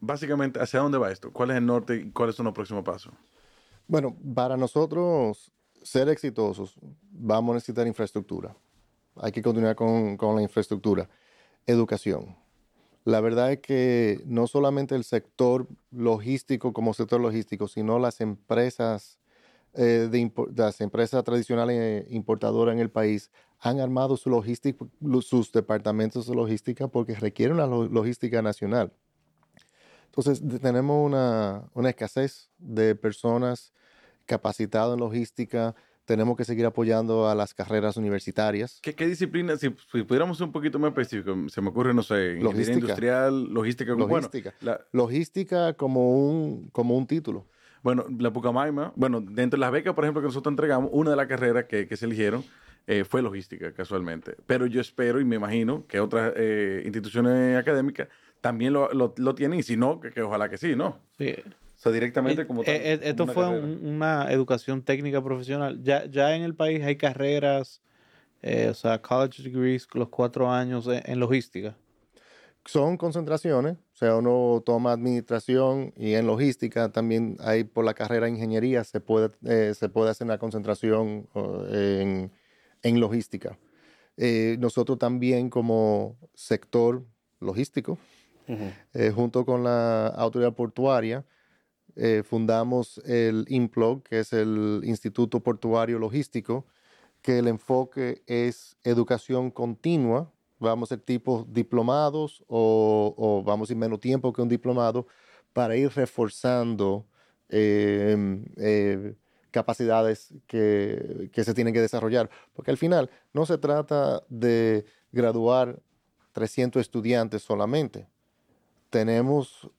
básicamente, ¿hacia dónde va esto? ¿Cuál es el norte y cuáles son los próximos pasos? Bueno, para nosotros ser exitosos, vamos a necesitar infraestructura. Hay que continuar con, con la infraestructura. Educación la verdad es que no solamente el sector logístico como sector logístico, sino las empresas, eh, de las empresas tradicionales importadoras en el país han armado su logística, sus departamentos de logística porque requieren una logística nacional. Entonces, tenemos una, una escasez de personas capacitadas en logística, tenemos que seguir apoyando a las carreras universitarias. ¿Qué, qué disciplinas? Si, pudiéramos ser un poquito más específico, se me ocurre, no sé, logística industrial, logística. Logística. Bueno, logística como un, como un título. Bueno, la Pucamaima, bueno, dentro de las becas, por ejemplo, que nosotros entregamos, una de las carreras que, que se eligieron eh, fue logística, casualmente. Pero yo espero y me imagino que otras eh, instituciones académicas también lo, lo, lo tienen, y si no, que, que ojalá que sí, ¿no? Sí. O sea, directamente como tal, Eh, eh, esto una fue un- una educación técnica profesional. Ya, ya en el país hay carreras, eh, o sea, college degrees, los cuatro años en, en logística. Son concentraciones, o sea, uno toma administración y en logística también hay por la carrera de ingeniería se puede, eh, se puede hacer una concentración en, en logística. Eh, nosotros también como sector logístico, eh, junto con la autoridad portuaria, eh, fundamos el IMPLOG, que es el Instituto Portuario Logístico, que el enfoque es educación continua. Vamos a ser tipos diplomados o, vamos a ir menos tiempo que un diplomado para ir reforzando eh, eh, capacidades que, que se tienen que desarrollar. Porque al final no se trata de graduar 300 estudiantes solamente. Tenemos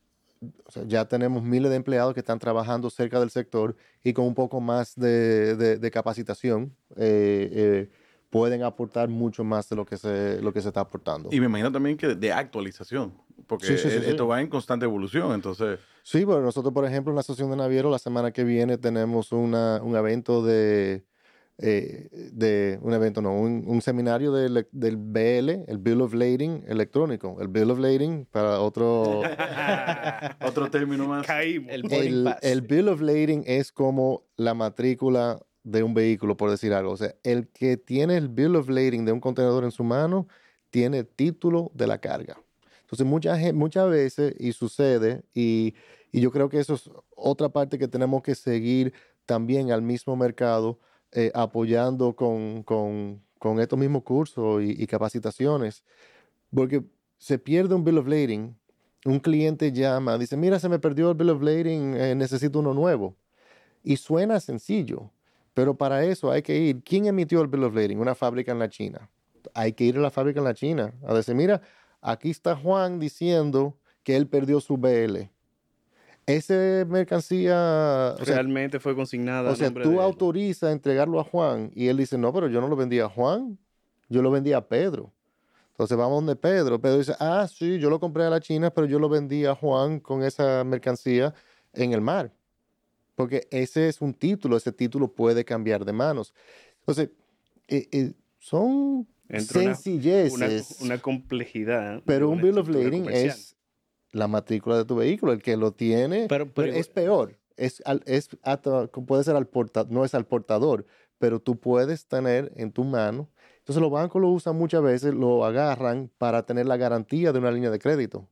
o sea, ya tenemos miles de empleados que están trabajando cerca del sector y con un poco más de, de- de capacitación eh, eh, pueden aportar mucho más de lo que se, lo que se está aportando. Y me imagino también que de actualización, porque Sí, sí, sí, e- esto va en constante evolución, entonces... Sí, bueno, nosotros, por ejemplo, en la Asociación de Navieros, la semana que viene tenemos una, un evento de, eh, de, un evento, no, un, un seminario de del BL, el Bill of Lading electrónico. El Bill of Lading, para otro, Otro término más. Caímos. El el, Bill of Lading es como la matrícula de un vehículo, por decir algo. O sea, el que tiene el Bill of Lading de un contenedor en su mano tiene título de la carga. Entonces, mucha gen- muchas veces, y sucede, y, y yo creo que eso es otra parte que tenemos que seguir también al mismo mercado, eh, apoyando con, con- con estos mismos cursos y, capacitaciones, porque se pierde un Bill of Lading, un cliente llama, dice, mira, se me perdió el Bill of Lading, eh, necesito uno nuevo. Y suena sencillo, pero para eso hay que ir. ¿Quién emitió el Bill of Lading? Una fábrica en la China. Hay que ir a la fábrica en la China a decir, mira, aquí está Juan diciendo que él perdió su BL. Esa mercancía, o sea, Realmente fue consignada. o sea, tú autorizas entregarlo a Juan y él dice, no, pero yo no lo vendí a Juan, yo lo vendí a Pedro. Entonces vamos donde Pedro. Pedro dice, ah, sí, yo lo compré a la China, pero yo lo vendí a Juan con esa mercancía en el mar. Porque ese es un título, ese título puede cambiar de manos. Entonces, eh, eh, son Entra una- sencilleces. Una, una complejidad. Pero un una bill of lading es la matrícula de tu vehículo. El que lo tiene Pero- pero es peor. Es, al- es hasta- puede ser al portador, no es al portador, pero tú puedes tener en tu mano. Entonces los bancos lo usan muchas veces, lo agarran para tener la garantía de una línea de crédito.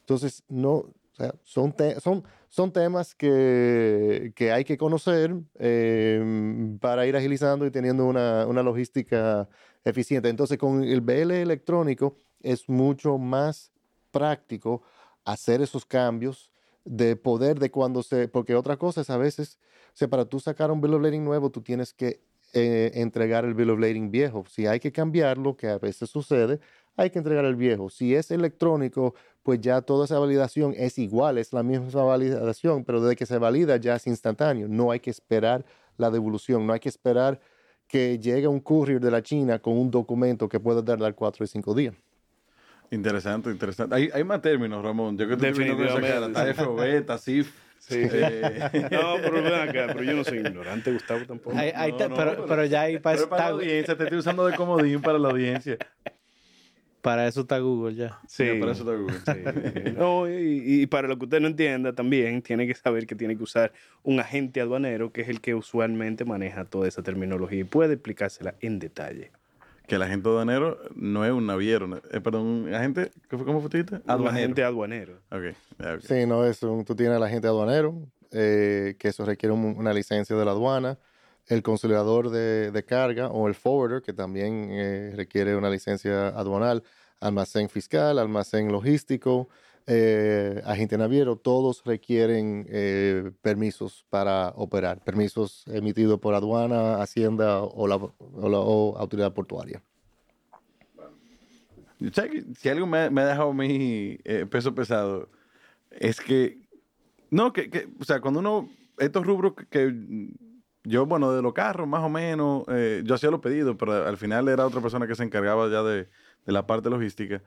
Entonces, no, o sea, son, te- son, son temas que, que hay que conocer eh, para ir agilizando y teniendo una, una logística eficiente. Entonces, con el BL electrónico es mucho más práctico hacer esos cambios de poder de cuando se, porque otra cosa es a veces, o sea, para tú sacar un bill of lading nuevo, tú tienes que eh, entregar el bill of lading viejo. Si hay que cambiarlo, que a veces sucede, hay que entregar el viejo. Si es electrónico, pues ya toda esa validación es igual, es la misma validación, pero desde que se valida ya es instantáneo. No hay que esperar la devolución, no hay que esperar que llegue un courier de la China con un documento que puede tardar cuatro y cinco días. Interesante, interesante. Hay, hay más términos, Ramón. Yo que estoy viendo con esa cara. Definitivamente, Está FOB, está CIF. Sí. eh, No, pero ven acá, pero yo no soy ignorante, Gustavo tampoco. No, no, pero, pero- pero ya ahí para, Pero eso para la está, audiencia, te estoy usando de comodín para la audiencia. para eso está Google ya. Sí. Para eso está Google. Sí. No, y, y para lo que usted no entienda también, tiene que saber que tiene que usar un agente aduanero, que es el que usualmente maneja toda esa terminología y puede explicársela en detalle. Que el agente aduanero no es un naviero. no- eh, perdón, un agente. ¿qué fue- ¿Cómo fue tu dijiste? Un Aduanero. agente aduanero. Ok, ya, ok. Sí, no, es un- tú tienes al agente aduanero, eh, que eso requiere un- una licencia de la aduana, el conciliador de, de carga o el forwarder, que también eh, requiere una licencia aduanal, almacén fiscal, almacén logístico, eh, agente naviero, todos requieren eh, permisos para operar, permisos emitidos por aduana, hacienda o la, o la- o autoridad portuaria. Si algo me, me ha dejado mi eh, peso pesado, es que No, que, que, o sea, cuando uno, estos rubros que, que yo, bueno, de los carros, más o menos, eh, yo hacía los pedidos, pero al final era otra persona que se encargaba ya de, de la parte logística.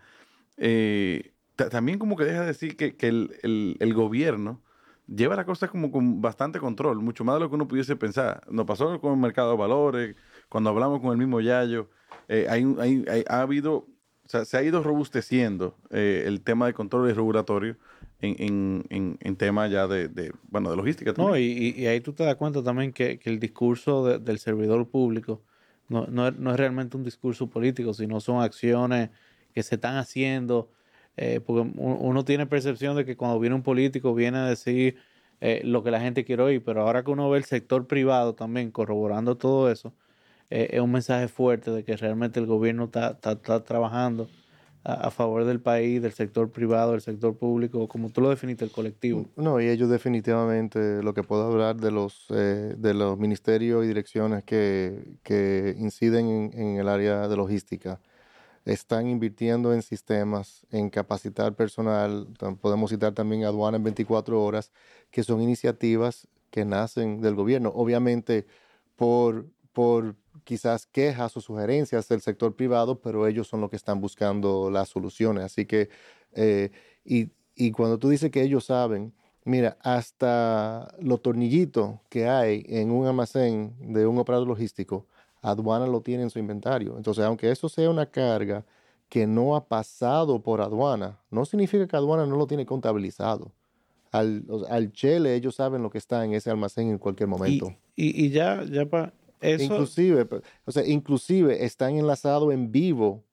Eh, también como que deja de decir que, que el, el- el gobierno lleva la cosa como con bastante control, mucho más de lo que uno pudiese pensar. Nos pasó con el mercado de valores, cuando hablamos con el mismo Yayo, eh, hay, un- hay- hay- ha habido, o sea, se ha ido robusteciendo eh, el tema de control y regulatorio en, en, en, en tema ya de, de, bueno, de logística también. No, y, ahí tú te das cuenta también que, que el discurso de- del servidor público no, no es realmente un discurso político, sino son acciones que se están haciendo. Eh, porque uno tiene percepción de que cuando viene un político viene a decir eh, lo que la gente quiere oír, pero ahora que uno ve el sector privado también corroborando todo eso, eh, es un mensaje fuerte de que realmente el gobierno está, trabajando a, favor del país, del sector privado, del sector público, como tú lo definiste, el colectivo. No, y ellos definitivamente, lo que puedo hablar de los, eh, de los ministerios y direcciones que, que inciden en, en el área de logística, están invirtiendo en sistemas, en capacitar personal, podemos citar también aduana en 24 horas, que son iniciativas que nacen del gobierno, obviamente por, por quizás quejas o sugerencias del sector privado, pero ellos son los que están buscando las soluciones. Así que, eh, y, y cuando tú dices que ellos saben, mira, hasta los tornillitos que hay en un almacén de un operador logístico, aduana lo tiene en su inventario. Entonces, aunque eso sea una carga que no ha pasado por aduana, no significa que aduana no lo tiene contabilizado. Al, al chele ellos saben lo que está en ese almacén en cualquier momento. y, y ya, ya para eso. Inclusive, o sea, inclusive están enlazados en vivo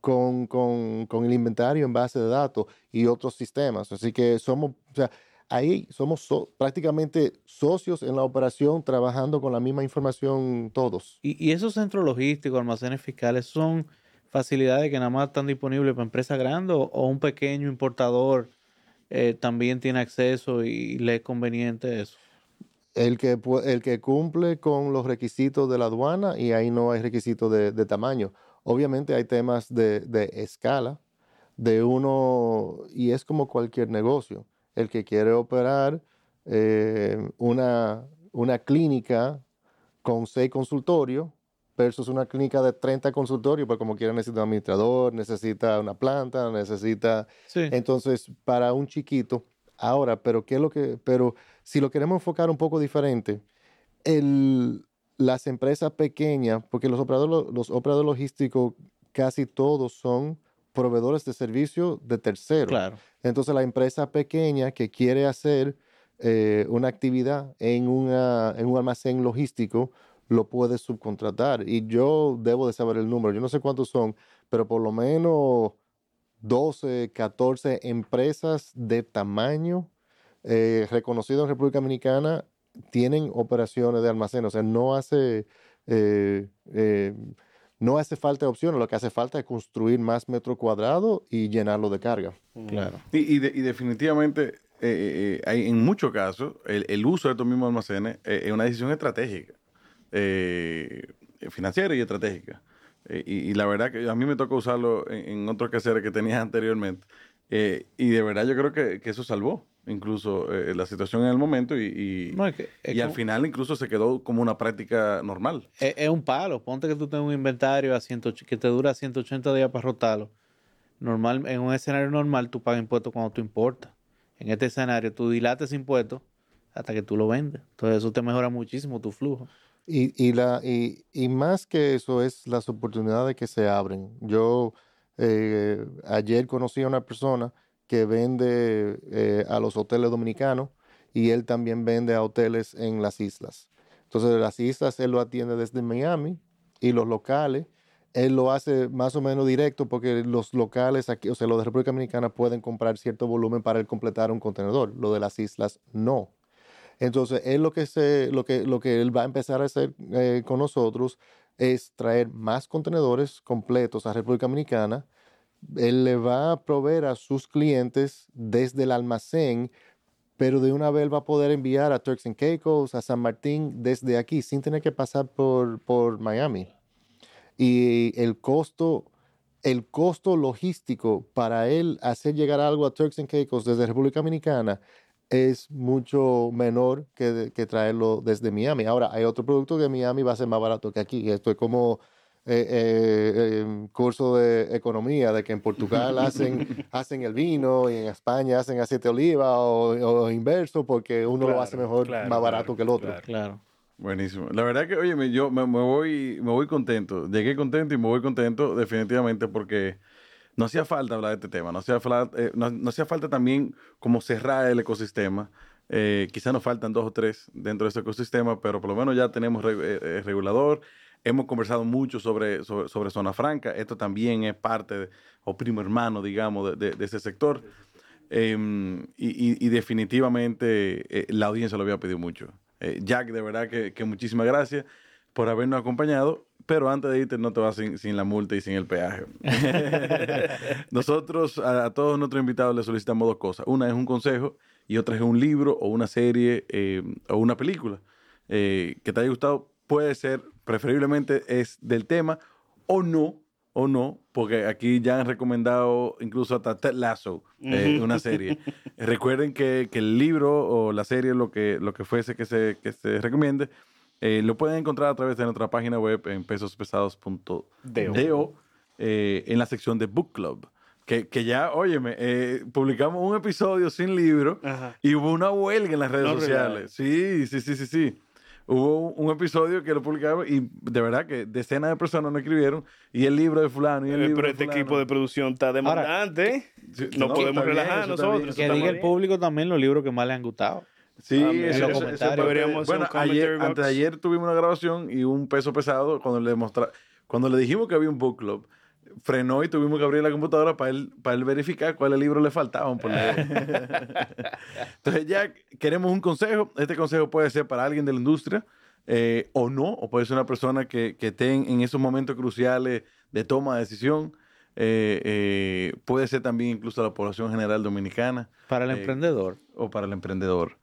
con, con- con el inventario en base de datos y otros sistemas. Así que somos, o sea, ahí somos so- prácticamente socios en la operación trabajando con la misma información todos. Y, y esos centros logísticos, almacenes fiscales, son facilidades que nada más están disponibles para empresas grandes o, un pequeño importador eh, también tiene acceso y le es conveniente eso. El que, pu- el que cumple con los requisitos de la aduana y ahí no hay requisitos de, de tamaño. Obviamente hay temas de, de escala, de uno, y es como cualquier negocio. El que quiere operar eh, una, una clínica con seis consultorios versus una clínica de 30 consultorios, pues como quiera necesita un administrador, necesita una planta, necesita Sí. entonces, para un chiquito, ahora, pero qué es lo que, pero si lo queremos enfocar un poco diferente, el, las empresas pequeñas, porque los operadores, los operadores logísticos casi todos son proveedores de servicio de terceros. Claro. Entonces, la empresa pequeña que quiere hacer eh, una actividad en, una, en un almacén logístico, lo puede subcontratar. Y yo debo de saber el número, yo no sé cuántos son, pero por lo menos 12, 14 empresas de tamaño eh, reconocido en República Dominicana tienen operaciones de almacén. O sea, no hace, eh, eh, no hace falta opciones, lo que hace falta es construir más metro cuadrado y llenarlo de carga. Claro. Y, y de- y definitivamente, eh, eh, hay, en muchos casos, el, el uso de estos mismos almacenes eh, es una decisión estratégica, eh, financiera y estratégica. Eh, y, y la verdad que a mí me tocó usarlo en, en otros quehaceres que tenía anteriormente. Eh, y de verdad yo creo que, que eso salvó incluso eh, la situación en el momento y, y, No, es que- es y al final incluso se quedó como una práctica normal. Es, es un palo. Ponte que tú tengas un inventario a 108 que te dura 180 días para rotarlo. Normal, en un escenario normal tú pagas impuestos cuando tú importas. En este escenario tú dilates impuestos hasta que tú lo vendes. Entonces eso te mejora muchísimo tu flujo. Y, y, la, y, y más que eso es las oportunidades que se abren. Yo eh, ayer conocí a una persona que vende eh, a los hoteles dominicanos y él también vende a hoteles en las islas. Entonces, las islas él lo atiende desde Miami y los locales él lo hace más o menos directo porque los locales aquí, o sea, los de República Dominicana pueden comprar cierto volumen para él completar un contenedor. Lo de las islas no. Entonces, él lo que, se, lo que, lo que él va a empezar a hacer eh, con nosotros es traer más contenedores completos a República Dominicana. Él le va a proveer a sus clientes desde el almacén, pero de una vez va a poder enviar a Turks and Caicos, a San Martín, desde aquí, sin tener que pasar por, por Miami. Y el costo, el costo logístico para él hacer llegar algo a Turks and Caicos desde República Dominicana es mucho menor que, que traerlo desde Miami. Ahora, hay otro producto que Miami va a ser más barato que aquí. Esto es como eh, eh, em, curso de economía, de que en Portugal hacen, hacen el vino y en España hacen aceite de oliva o, inverso, porque uno lo hace mejor, más barato que el otro. Claro. Buenísimo. La verdad que, oye, yo me, voy, me voy contento. Llegué contento y me voy contento definitivamente porque no hacía falta hablar de este tema. No hacía, eh, no, hacía falta también como cerrar el ecosistema. Eh, quizá nos faltan dos o tres dentro de ese ecosistema, pero por lo menos ya tenemos eh, regulador, Hemos conversado mucho sobre, sobre, Zona Franca. Esto también es parte, o primo hermano, digamos, de, ese sector. Em, y, definitivamente eh, la audiencia lo había pedido mucho. Eh, Jack, de verdad que, muchísimas gracias por habernos acompañado, pero antes de irte no te vas sin, la multa y sin el peaje. Nosotros a, todos nuestros invitados les solicitamos dos cosas. Una es un consejo y otra es un libro o una serie eh, o una película que te haya gustado. Puede ser preferiblemente es del tema o no, o no, porque aquí ya han recomendado incluso hasta Ted Lasso, eh, una serie. Recuerden que, el libro o la serie, lo que, lo que fuese que se, que se recomiende, eh, lo pueden encontrar a través de nuestra página web en pesospesados.do eh, en la sección de Book Club. Que, que ya, óyeme, publicamos un episodio sin libro y hubo una huelga en las redes sociales. Sí, sí, sí, sí, sí hubo un episodio que lo publicaron y de verdad que decenas de personas no escribieron y el libro de fulano y el eh, libro Pero este equipo de producción está demandante. no, podemos relajar nosotros. Que diga el público también los libros que más le han gustado. Sí, en los comentarios. bueno, ayer, antes de ayer tuvimos una grabación y un peso pesado cuando le mostramos, cuando le dijimos que había un book club frenó y tuvimos que abrir la computadora para él, para él verificar cuáles libros le faltaban por Entonces ya queremos un consejo. Este consejo puede ser para alguien de la industria eh, o no, o puede ser una persona que, que esté en, esos momentos cruciales de toma de decisión. Eh, eh, puede ser también incluso la población general dominicana. Para el emprendedor. O para el emprendedor.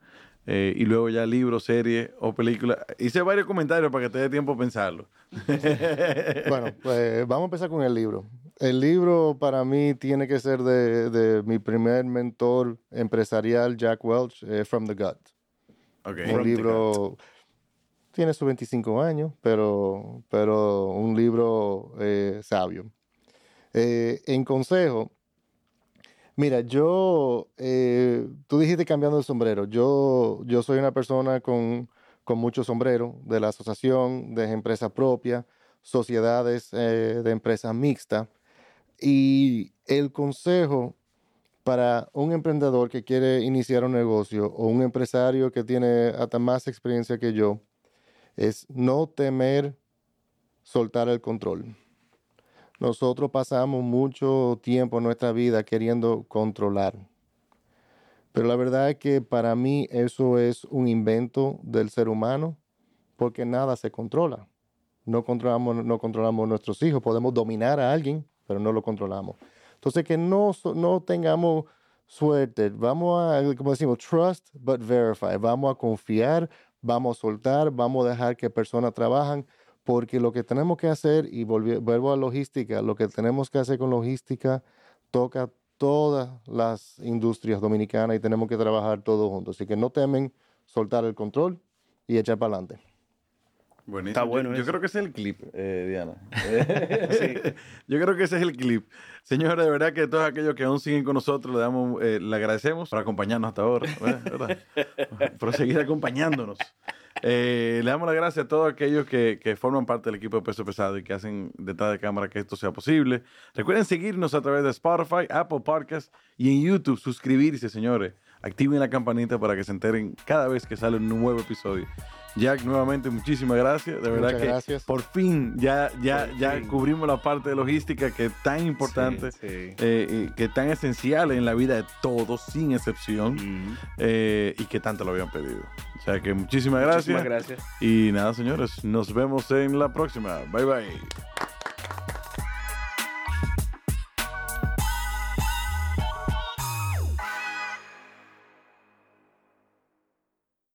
Eh, y luego ya libro, serie o película. Hice varios comentarios para que te dé tiempo a pensarlo. bueno, pues vamos a empezar con el libro. El libro para mí tiene que ser de, mi primer mentor empresarial, Jack Welch, eh, From the Gut. Un libro, tiene sus 25 años, pero, pero un libro eh, sabio. en consejo, Mira, yo, eh, tú dijiste cambiando de sombrero. Yo, yo soy una persona con, con mucho sombrero de la asociación, de empresa propia, sociedades eh, de empresas mixtas. Y el consejo para un emprendedor que quiere iniciar un negocio o un empresario que tiene hasta más experiencia que yo es no temer soltar el control. Nosotros pasamos mucho tiempo en nuestra vida queriendo controlar. Pero la verdad es que para mí eso es un invento del ser humano porque nada se controla. No controlamos, no controlamos nuestros hijos, podemos dominar a alguien, pero no lo controlamos. Entonces que no, no tengamos suerte, vamos a, como decimos, trust but verify, vamos a confiar, vamos a soltar, vamos a dejar que personas trabajan porque lo que tenemos que hacer, y vuelvo a logística, lo que tenemos que hacer con logística toca todas las industrias dominicanas y tenemos que trabajar todos juntos. Así que no temen soltar el control y echar para adelante. Buenísimo. Está bueno yo, creo que ese es el clip, eh, Diana. sí. Yo creo que ese es el clip. Señores, de verdad que todos aquellos que aún siguen con nosotros, le, damos, eh, le agradecemos por acompañarnos hasta ahora, ¿verdad? por seguir acompañándonos. Eh, le damos las gracias a todos aquellos que, forman parte del equipo de Peso Pesado y que hacen detrás de cámara que esto sea posible. Recuerden seguirnos a través de Spotify, Apple Podcasts y en YouTube. Suscribirse, señores. Activen la campanita para que se enteren cada vez que sale un nuevo episodio. Jack, nuevamente muchísimas gracias. De verdad que por fin ya, ya, ya cubrimos la parte de logística que es tan importante, eh, que es tan esencial en la vida de todos, sin excepción, eh, y que tanto lo habían pedido. O sea que muchísimas gracias. Muchísimas gracias. Y nada, señores, nos vemos en la próxima. Bye bye.